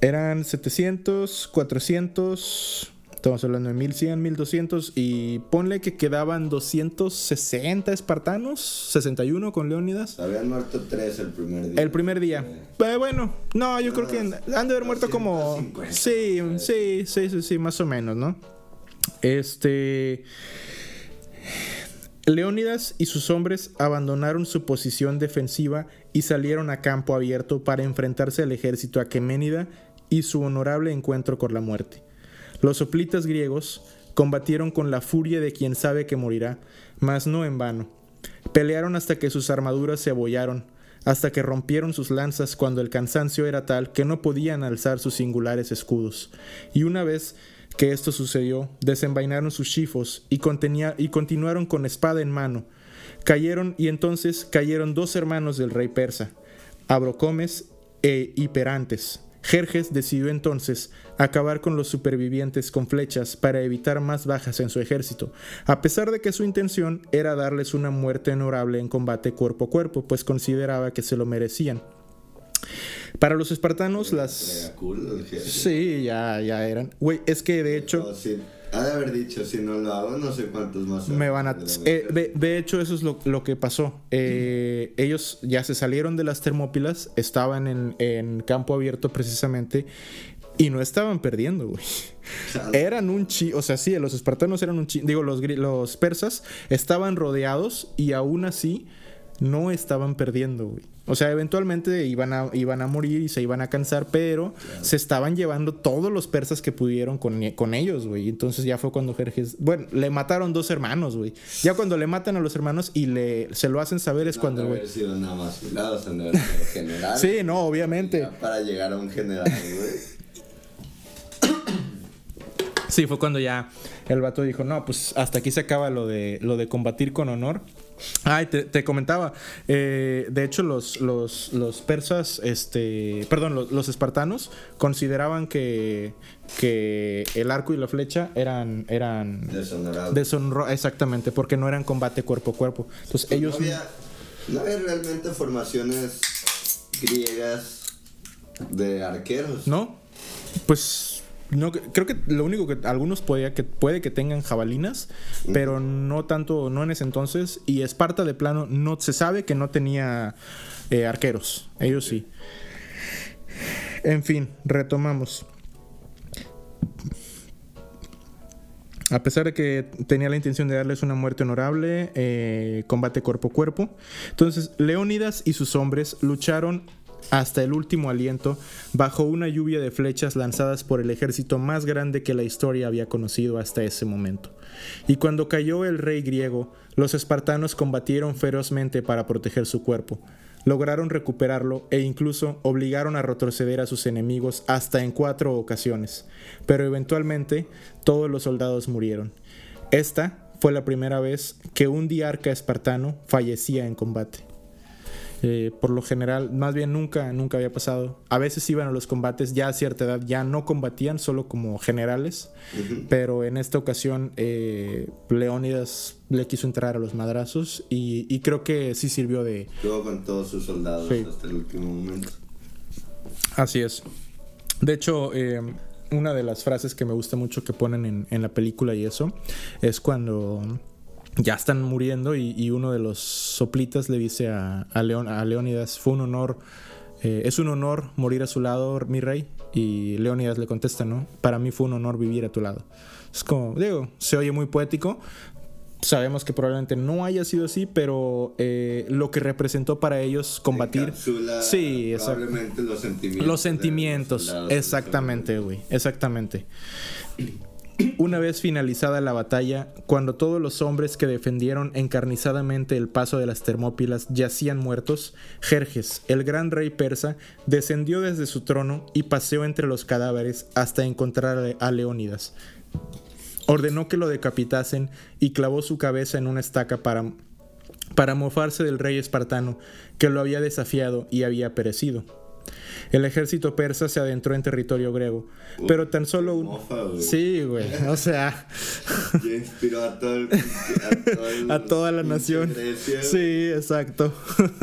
eran 700, 400, estamos hablando de 1100, 1200, y ponle que quedaban 260 espartanos, 61 con Leónidas. Habían muerto tres el primer día. El primer día. Eh, bueno, no, yo creo que han de haber muerto como... 250. Sí, sí, sí, sí, sí, más o menos, ¿no? Este... Leónidas y sus hombres abandonaron su posición defensiva y salieron a campo abierto para enfrentarse al ejército aqueménida y su honorable encuentro con la muerte. Los soplitas griegos combatieron con la furia de quien sabe que morirá, mas no en vano. Pelearon hasta que sus armaduras se abollaron, hasta que rompieron sus lanzas cuando el cansancio era tal que no podían alzar sus singulares escudos. Y una vez que esto sucedió, desenvainaron sus chifos y, continuaron con espada en mano. Cayeron y entonces cayeron dos hermanos del rey persa, Abrocomes e Hiperantes. Jerjes decidió entonces acabar con los supervivientes con flechas para evitar más bajas en su ejército, a pesar de que su intención era darles una muerte honorable en combate cuerpo a cuerpo, pues consideraba que se lo merecían. Para los espartanos las... Cool. Sí, ya, ya eran. Güey, es que de hecho... No, sí. Ha de haber dicho, si no lo hago, no sé cuántos más. Me van a... eh, de, de hecho, eso es lo, lo que pasó. Eh, Ellos ya se salieron de las Termópilas, estaban en, en campo abierto precisamente y no estaban perdiendo, güey. Eran un chi... O sea, sí, los espartanos eran un chi... Digo, los, los persas estaban rodeados y aún así no estaban perdiendo, güey. O sea, eventualmente iban a, iban a morir y se iban a cansar, pero se estaban llevando todos los persas que pudieron con, con ellos, güey. Entonces ya fue cuando Jerjes... Bueno, le mataron dos hermanos, güey. Ya cuando le matan a los hermanos y le, se lo hacen saber es No cuando, güey... sido nada más generales. Sí, no, obviamente. Ya para llegar a un general, güey. Sí, fue cuando ya el vato dijo, no, pues hasta aquí se acaba lo de, lo de combatir con honor. Ay, te, te comentaba, eh, de hecho los, los, los, persas, este, perdón, los, los, espartanos consideraban que, que el arco y la flecha eran... eran Deshonorados. exactamente, porque no eran combate cuerpo a cuerpo. Entonces ellos... No había, no había realmente formaciones griegas de arqueros. ¿No? Pues no, creo que lo único que algunos puede que, puede que tengan jabalinas, pero no tanto, no en ese entonces. Y Esparta de plano no se sabe que no tenía eh, arqueros. Ellos sí. En fin, retomamos. A pesar de que tenía la intención de darles una muerte honorable, eh, combate cuerpo a cuerpo. Entonces, Leónidas y sus hombres lucharon hasta el último aliento bajo una lluvia de flechas lanzadas por el ejército más grande que la historia había conocido hasta ese momento. Y cuando cayó el rey griego, los espartanos combatieron ferozmente para proteger su cuerpo. Lograron recuperarlo e incluso obligaron a retroceder a sus enemigos hasta en cuatro ocasiones, pero eventualmente todos los soldados murieron. Esta fue la primera vez que un diarca espartano fallecía en combate. Eh, por lo general, más bien nunca, nunca había pasado. A veces iban a los combates ya a cierta edad, ya no combatían, solo como generales. Pero en esta ocasión, eh, Leónidas le quiso entrar a los madrazos y, creo que sí sirvió de. Luego con todos sus soldados hasta el último momento. Así es. De hecho, eh, una de las frases que me gusta mucho que ponen en, en la película y eso es cuando ya están muriendo y, uno de los soplitas le dice a, a, Leónidas, fue un honor, eh, es un honor morir a su lado, mi rey. Y Leónidas le contesta, ¿no? Para mí fue un honor vivir a tu lado. Es como, digo, se oye muy poético. Sabemos que probablemente no haya sido así, pero eh, lo que representó para ellos combatir. sí, probablemente los sentimientos. Los sentimientos, exactamente, güey. Exactamente. Una vez finalizada la batalla, cuando todos los hombres que defendieron encarnizadamente el paso de las Termópilas yacían muertos, Jerjes, el gran rey persa, descendió desde su trono y paseó entre los cadáveres hasta encontrar a Leónidas. Ordenó que lo decapitasen y clavó su cabeza en una estaca para, para mofarse del rey espartano, que lo había desafiado y había perecido. El ejército persa se adentró en territorio griego, pero tan solo un... Sí, güey, o sea... inspiró a, todo a, toda la nación. Sí, exacto.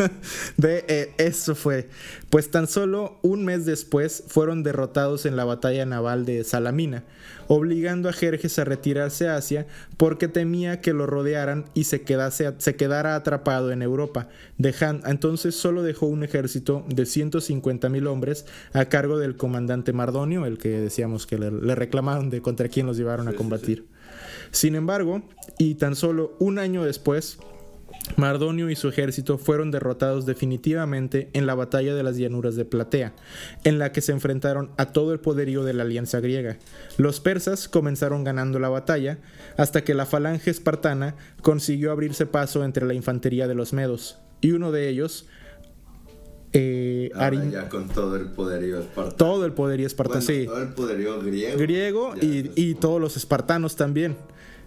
De, eh, eso fue. Pues tan solo un mes después fueron derrotados en la batalla naval de Salamina, obligando a Jerjes a retirarse a Asia porque temía que lo rodearan y se, quedase, se quedara atrapado en Europa. Dejando, entonces solo dejó un ejército de 150 mil hombres a cargo del comandante Mardonio, el que decíamos que le, reclamaron de contra quién los llevaron a combatir. Sin embargo, y tan solo un año después, Mardonio y su ejército fueron derrotados definitivamente en la batalla de las llanuras de Platea, en la que se enfrentaron a todo el poderío de la alianza griega. Los persas comenzaron ganando la batalla, hasta que la falange espartana consiguió abrirse paso entre la infantería de los medos, y uno de ellos, eh, ya con todo el poderío espartano. Todo el poderío espartano, sí. Todo el poderío griego. Griego y, todos los espartanos también.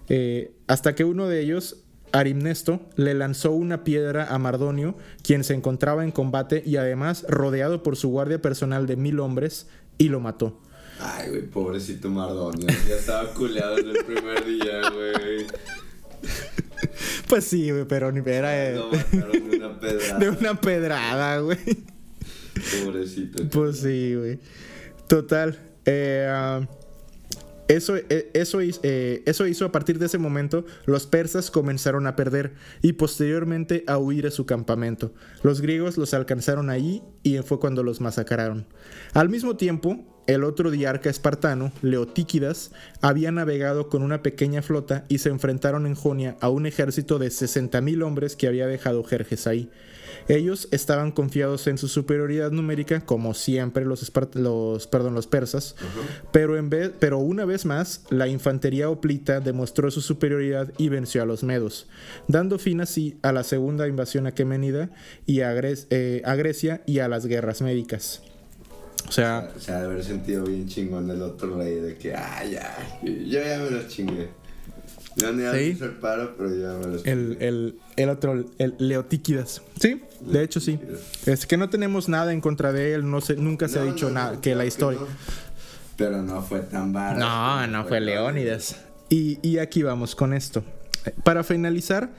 Eh, hasta que uno de ellos, Arimnesto, le lanzó una piedra a Mardonio, quien se encontraba en combate y además rodeado por su guardia personal de mil hombres, y lo mató. Ay, güey, pobrecito Mardonio. Ya estaba culeado en el primer día, güey. Pues sí, güey, pero ni era de una pedrada. De una pedrada, güey. Pobrecito. Pues sí, güey. Total. Eh, ah, eso, eh, eh, eso hizo a partir de ese momento los persas comenzaron a perder y posteriormente a huir a su campamento. Los griegos los alcanzaron ahí y fue cuando los masacraron. Al mismo tiempo, el otro diarca espartano, Leotíquidas, había navegado con una pequeña flota y se enfrentaron en Jonia a un ejército de 60.000 hombres que había dejado Jerjes ahí. Ellos estaban confiados en su superioridad numérica, como siempre los, los, perdón, los persas, pero, en vez, pero una vez más, la infantería oplita demostró su superioridad y venció a los medos, dando fin así a la segunda invasión aquemenida y a, eh, a Grecia y a las guerras médicas. O sea, O sea, de haber sentido bien chingón el otro rey de que, ah, ya, yo ya me los chingué. Yo ni Sí. paro, pero ya me los el, el, el otro, el Leotíquidas. Sí, de hecho sí. Es que no tenemos nada en contra de él, no se, nunca se ha dicho no, nada, no, que la historia. Pero no fue tan barato. No, no fue Leónidas. Y, y aquí vamos con esto. Para finalizar,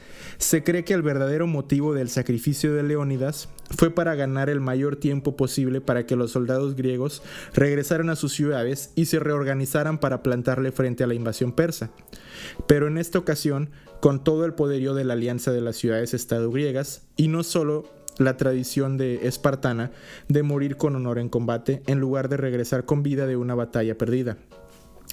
se cree que el verdadero motivo del sacrificio de Leónidas fue para ganar el mayor tiempo posible para que los soldados griegos regresaran a sus ciudades y se reorganizaran para plantarle frente a la invasión persa. Pero en esta ocasión, con todo el poderío de la alianza de las ciudades estado-griegas, y no solo la tradición de espartana de morir con honor en combate en lugar de regresar con vida de una batalla perdida.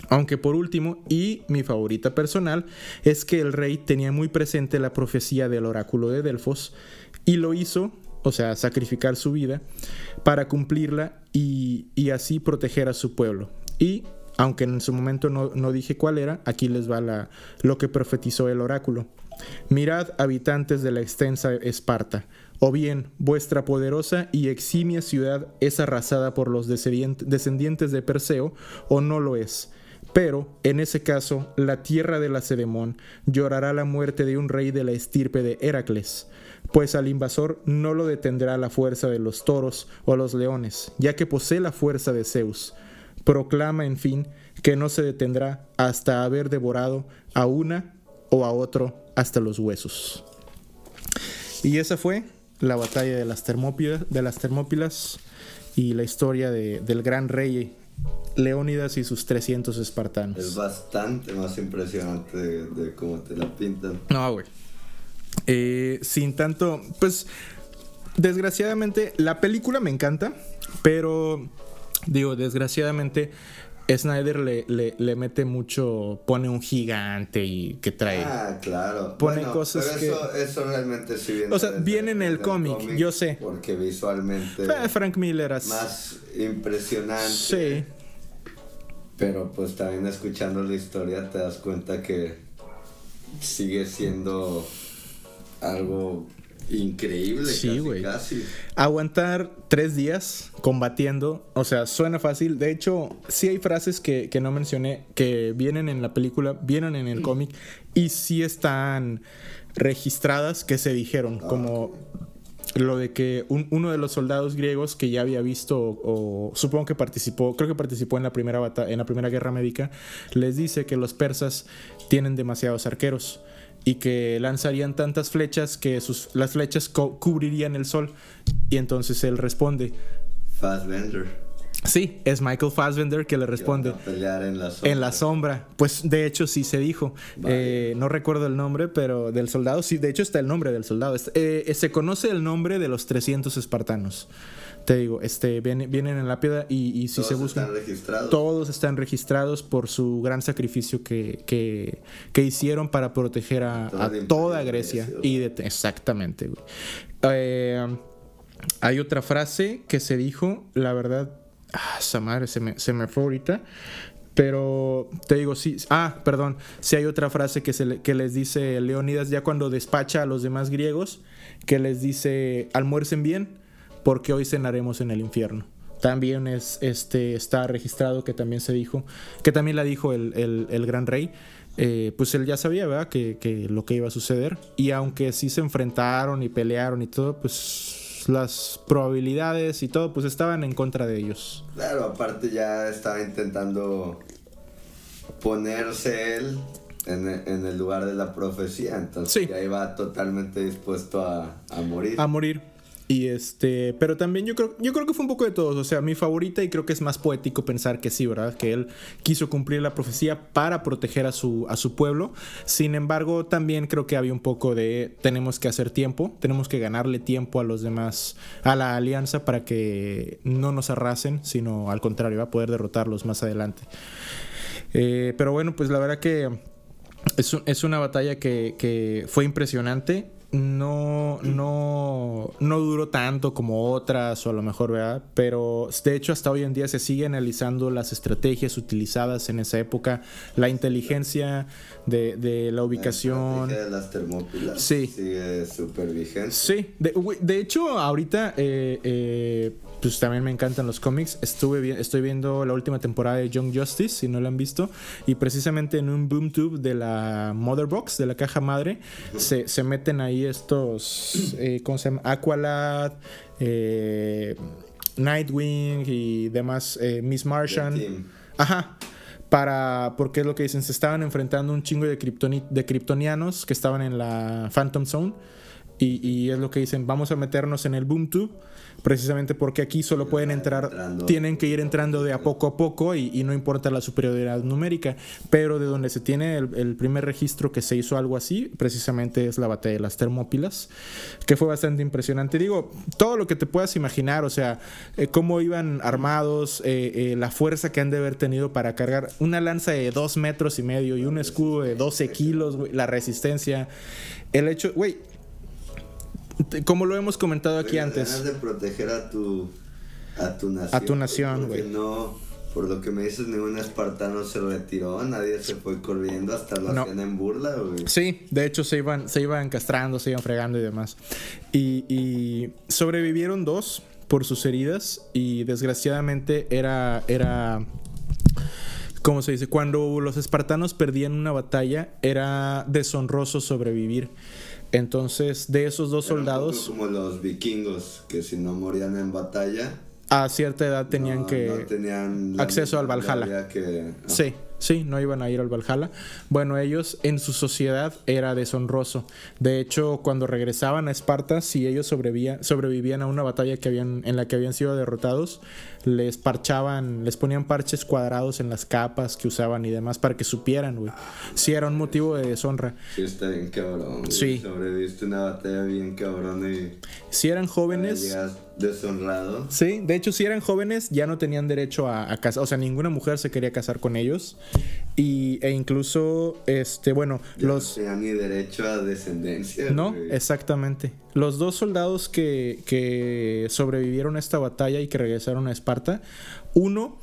Aunque por último, y mi favorita personal, es que el rey tenía muy presente la profecía del oráculo de Delfos y lo hizo, o sea, sacrificar su vida, para cumplirla y, y así proteger a su pueblo. Y, aunque en su momento no, no dije cuál era, aquí les va la, lo que profetizó el oráculo. Mirad, habitantes de la extensa Esparta, o bien vuestra poderosa y eximia ciudad es arrasada por los descendient- descendientes de Perseo, o no lo es. Pero, en ese caso, la tierra de Lacedemón llorará la muerte de un rey de la estirpe de Heracles, pues al invasor no lo detendrá la fuerza de los toros o los leones, ya que posee la fuerza de Zeus. Proclama, en fin, que no se detendrá hasta haber devorado a una o a otro hasta los huesos. Y esa fue la batalla de las Termópilas, y la historia de- del gran rey Leónidas y sus 300 espartanos. Es bastante más impresionante de, de cómo te la pintan. No, güey. Eh, sin tanto, pues, desgraciadamente, la película me encanta, pero, digo, desgraciadamente, Snyder le, le, le mete mucho, pone un gigante y que trae... Ah, claro. Pone Bueno, cosas pero eso, eso realmente sí viene. O sea, viene en el cómic, yo sé. Porque visualmente Eh, Frank Miller as- más impresionante. Sí. Pero pues también escuchando la historia te das cuenta que sigue siendo algo increíble. Sí, casi, güey. Casi. Aguantar tres días combatiendo, o sea, suena fácil. De hecho, sí hay frases que, que no mencioné que vienen en la película, vienen en el cómic y sí están registradas que se dijeron, como lo de que un- uno de los soldados griegos que ya había visto o, o supongo que participó, creo que participó en la primera bata- en la primera guerra médica, les dice que los persas tienen demasiados arqueros y que lanzarían tantas flechas que sus, las flechas cubrirían el sol. Y entonces él responde, Fassbender. sí, es Michael Fassbender que le responde. pelear en la sombra. En la sombra, pues de hecho sí se dijo. Vale. Eh, no recuerdo el nombre, pero del soldado, sí, de hecho está el nombre del soldado. Eh, se conoce el nombre de los 300 espartanos. Te digo, este, vienen, vienen en la piedra y, y si Todos se buscan, están registrados. todos están registrados por su gran sacrificio que, que, que hicieron para proteger a, toda Grecia. Grecia. Y de- exactamente, güey. Eh, hay otra frase que se dijo, la verdad, ah, esa madre se me, se me fue ahorita. Pero te digo, sí. Ah, perdón. Sí hay otra frase que, se le- que les dice Leónidas ya cuando despacha a los demás griegos, que les dice, almuercen bien, porque hoy cenaremos en el infierno. También es, este, está registrado que también se dijo, que también la dijo el, el- el gran rey. Eh, pues él ya sabía, ¿verdad? Que, que lo que iba a suceder. Y aunque sí se enfrentaron y pelearon y todo, pues las probabilidades y todo, pues estaban en contra de ellos. Claro, aparte ya estaba intentando ponerse él en, en el lugar de la profecía, entonces Sí. ya iba totalmente dispuesto a, a morir. a morir. Y este, pero también yo creo, yo creo que fue un poco de todos. O sea, mi favorita, y creo que es más poético pensar que sí, ¿verdad? Que él quiso cumplir la profecía para proteger a su, a su pueblo. Sin embargo, también creo que había un poco de tenemos que hacer tiempo, tenemos que ganarle tiempo a los demás, a la alianza, para que no nos arrasen, sino al contrario, va a poder derrotarlos más adelante. Eh, pero bueno, pues la verdad que es, es una batalla que, que fue impresionante. No, no, no duró tanto como otras, o a lo mejor, ¿verdad? Pero de hecho, hasta hoy en día se sigue analizando las estrategias utilizadas en esa época, la inteligencia de, de la La ubicación. estrategia de las termópilas Sí. sigue súper vigente. Sí, de hecho, ahorita eh, eh, pues también me encantan los cómics. Estuve estoy viendo la última temporada de Young Justice, si no la han visto, y precisamente en un boom tube de la Mother Box, de la caja madre, se, se, meten ahí estos, eh, ¿cómo se llama? Aqualad, eh, Nightwing y demás, eh, Miss Martian. Ajá para, porque es lo que dicen, se estaban enfrentando un chingo de, de kryptonianos que estaban en la Phantom Zone y, y, es lo que dicen, vamos a meternos en el Boom Tube precisamente porque aquí solo pueden entrar, tienen que ir entrando de a poco a poco y, no importa la superioridad numérica, pero de donde se tiene el, primer registro que se hizo algo así, precisamente es la batalla de las Termópilas, que fue bastante impresionante. Digo, todo lo que te puedas imaginar, o sea, eh, cómo iban armados, eh, eh, la fuerza que han de haber tenido para cargar una lanza de dos metros y medio y un escudo de 12 kilos, la resistencia, el hecho, güey, como lo hemos comentado aquí antes. de proteger a tu, a tu nación. A tu nación, güey. No, por lo que me dices, ningún espartano se retiró, nadie se fue corriendo, hasta lo hacían en burla, güey. Sí, de hecho se iban, se iban castrando, se iban fregando y demás. Y, y sobrevivieron dos por sus heridas y desgraciadamente era, era ¿cómo se dice? Cuando los espartanos perdían una batalla, era deshonroso sobrevivir. Entonces, de esos dos soldados. como los vikingos, que si no morían en batalla. A cierta edad tenían que. No tenían acceso al Valhalla. Sí. Sí, no iban a ir al Valhalla. Bueno, ellos en su sociedad era deshonroso. De hecho, cuando regresaban a Esparta, si ellos sobrevivían, a una batalla que habían, en la que habían sido derrotados, les parchaban, les ponían parches cuadrados en las capas que usaban y demás para que supieran, güey. Sí, era un motivo de deshonra. Sí, está bien cabrón. Sí. Sobreviviste una batalla bien cabrón y. Si eran jóvenes. Deshonrado. Sí, de hecho, si eran jóvenes, ya no tenían derecho a, a casar. O sea, ninguna mujer se quería casar con ellos. Y, e incluso, este, bueno, los... No tenían ni derecho a descendencia. No, exactamente. Los dos soldados que, que sobrevivieron a esta batalla y que regresaron a Esparta, uno...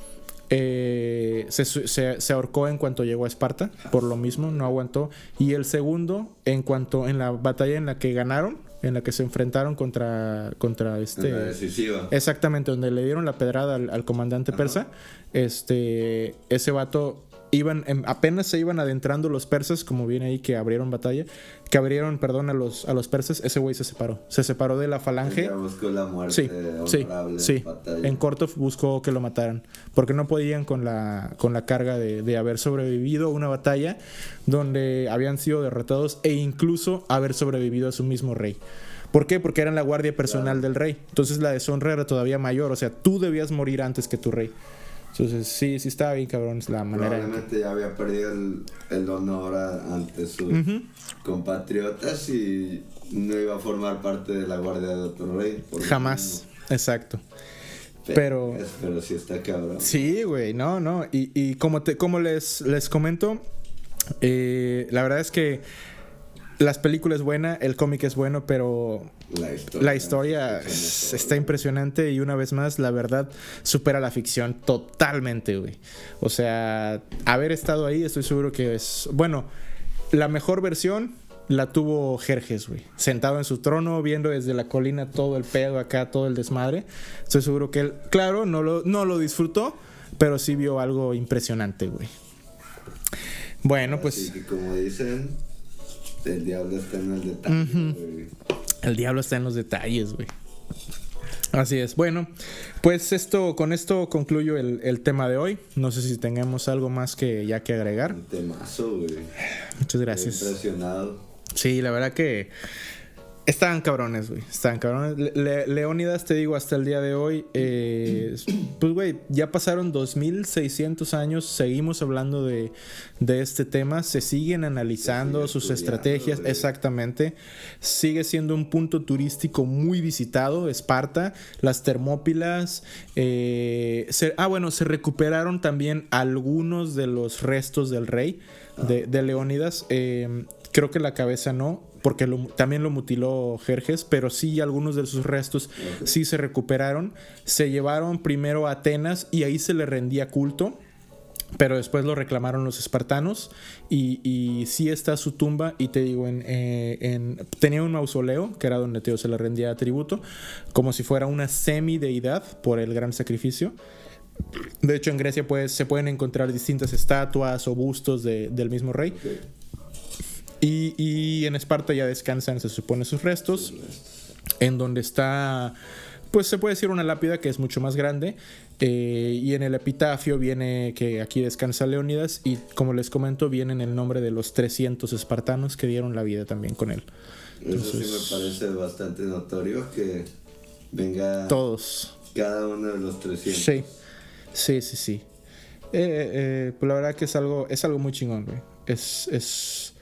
Eh, se, se, ahorcó en cuanto llegó a Esparta, por lo mismo, no aguantó. Y el segundo, en cuanto en la batalla en la que ganaron, en la que se enfrentaron contra, contra este... decisiva. Exactamente, donde le dieron la pedrada al, comandante persa, este, ese vato iban, em, apenas se iban adentrando los persas, como viene ahí que abrieron batalla, que abrieron, perdón, a los, a los persas, ese güey se separó. Se separó de la falange. buscó la muerte sí, sí, sí. En corto buscó que lo mataran, porque no podían con la, con la carga de, de haber sobrevivido a una batalla donde habían sido derrotados e incluso haber sobrevivido a su mismo rey. ¿Por qué? Porque eran la guardia personal del rey. Entonces la deshonra era todavía mayor. O sea, tú debías morir antes que tu rey. Entonces, sí, sí estaba bien cabrón la manera. Probablemente ya había perdido el, honor ante sus compatriotas y no iba a formar parte de la guardia de otro rey. Jamás, exacto. Pero, pero, sí está cabrón. Sí, güey, no, no. Y, y como, te, como les, les comento, eh, la verdad es que las películas es buena, el cómic es bueno, pero la historia, está impresionante y una vez más, la verdad, supera la ficción totalmente, güey. O sea, haber estado ahí, estoy seguro que es... Bueno, la mejor versión la tuvo Jerjes, güey. Sentado en su trono, viendo desde la colina todo el pedo acá, todo el desmadre. Estoy seguro que él, claro, no lo, no lo disfrutó, pero sí vio algo impresionante, güey. Bueno, pues... como dicen, el diablo está en el detalle, El diablo está en los detalles, güey. Así es. Bueno, pues esto, con esto concluyo el, tema de hoy. No sé si tengamos algo más que ya que agregar. Un temazo, güey. Muchas gracias. Estoy impresionado. Sí, la verdad que Estaban cabrones, güey. Estaban cabrones. Leónidas, te digo, hasta el día de hoy, eh, pues, güey, ya pasaron 2600 años, seguimos hablando de, este tema, se siguen analizando sus estrategias, exactamente. Sigue siendo un punto turístico muy visitado, Esparta, las Termópilas. Eh, ah, bueno, se recuperaron también algunos de los restos del rey de, Leónidas. Eh, creo que la cabeza no porque también lo mutiló Jerjes, pero sí algunos de sus restos sí se recuperaron. Se llevaron primero a Atenas y ahí se le rendía culto pero después lo reclamaron los espartanos y, y sí está su tumba y te digo, eh, en- tenía un mausoleo que era donde Teo se le rendía tributo, como si fuera una semideidad por el gran sacrificio. De hecho, en Grecia pues, se pueden encontrar distintas estatuas o bustos de- del mismo rey. Y, y en Esparta ya descansan, se supone, sus restos. En donde está, pues se puede decir una lápida que es mucho más grande. eh, y en el epitafio viene que aquí descansa Leónidas. Y como les comento, viene en el nombre de los 300 espartanos que dieron la vida también con él. Eso sí Entonces- me parece bastante notorio que venga Todos. cada uno de los 300. Sí, sí, sí, sí. Eh, eh, pues la verdad que es algo, es algo muy chingón, güey. Es, es,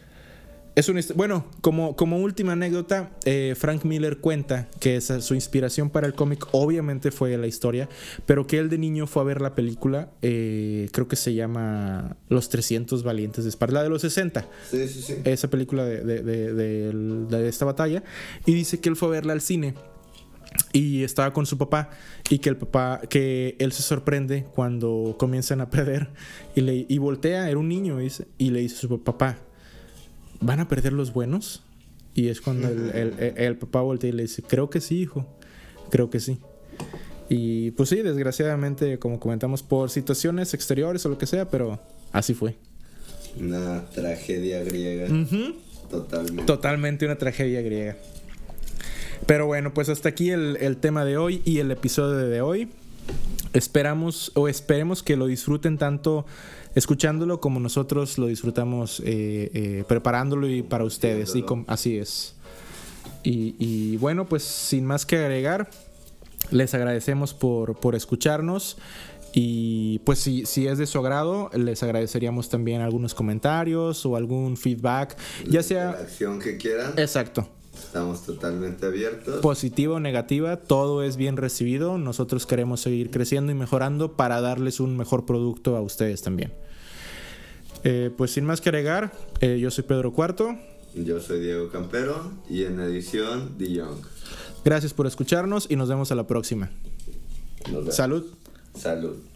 es una Bueno, como, como última anécdota, eh, Frank Miller cuenta que esa- su inspiración para el cómic obviamente fue la historia, pero que él de niño fue a ver la película, eh, creo que se llama Los 300 Valientes de Esparta, la de los 60 Sí, sí, sí. esa película de, de- de- esta batalla y dice que él fue a verla al cine y estaba con su papá y que el papá que él se sorprende cuando comienzan a perder y le y voltea era un niño y, dice- y le dice a su papá van a perder los buenos y es cuando el, el- el- el papá voltea y le dice creo que sí hijo creo que sí y pues sí desgraciadamente como comentamos por situaciones exteriores o lo que sea pero así fue Una tragedia griega. Totalmente. Totalmente una tragedia griega. Pero bueno, pues hasta aquí el, el tema de hoy y el episodio de hoy. Esperamos o esperemos que lo disfruten tanto escuchándolo como nosotros lo disfrutamos eh, eh, preparándolo y para ustedes. Y así es. Y, y bueno, pues sin más que agregar, les agradecemos por, por escucharnos. Y pues si, si es de su agrado, les agradeceríamos también algunos comentarios o algún feedback, ya La sea... acción que quieran. Exacto. Estamos totalmente abiertos. Positiva o negativa, todo es bien recibido. Nosotros queremos seguir creciendo y mejorando para darles un mejor producto a ustedes también. Eh, pues sin más que agregar, eh, yo soy Pedro Cuarto. Yo soy Diego Campero y en edición De Young. Gracias por escucharnos y nos vemos a la próxima. Nos vemos. Salud. Salud.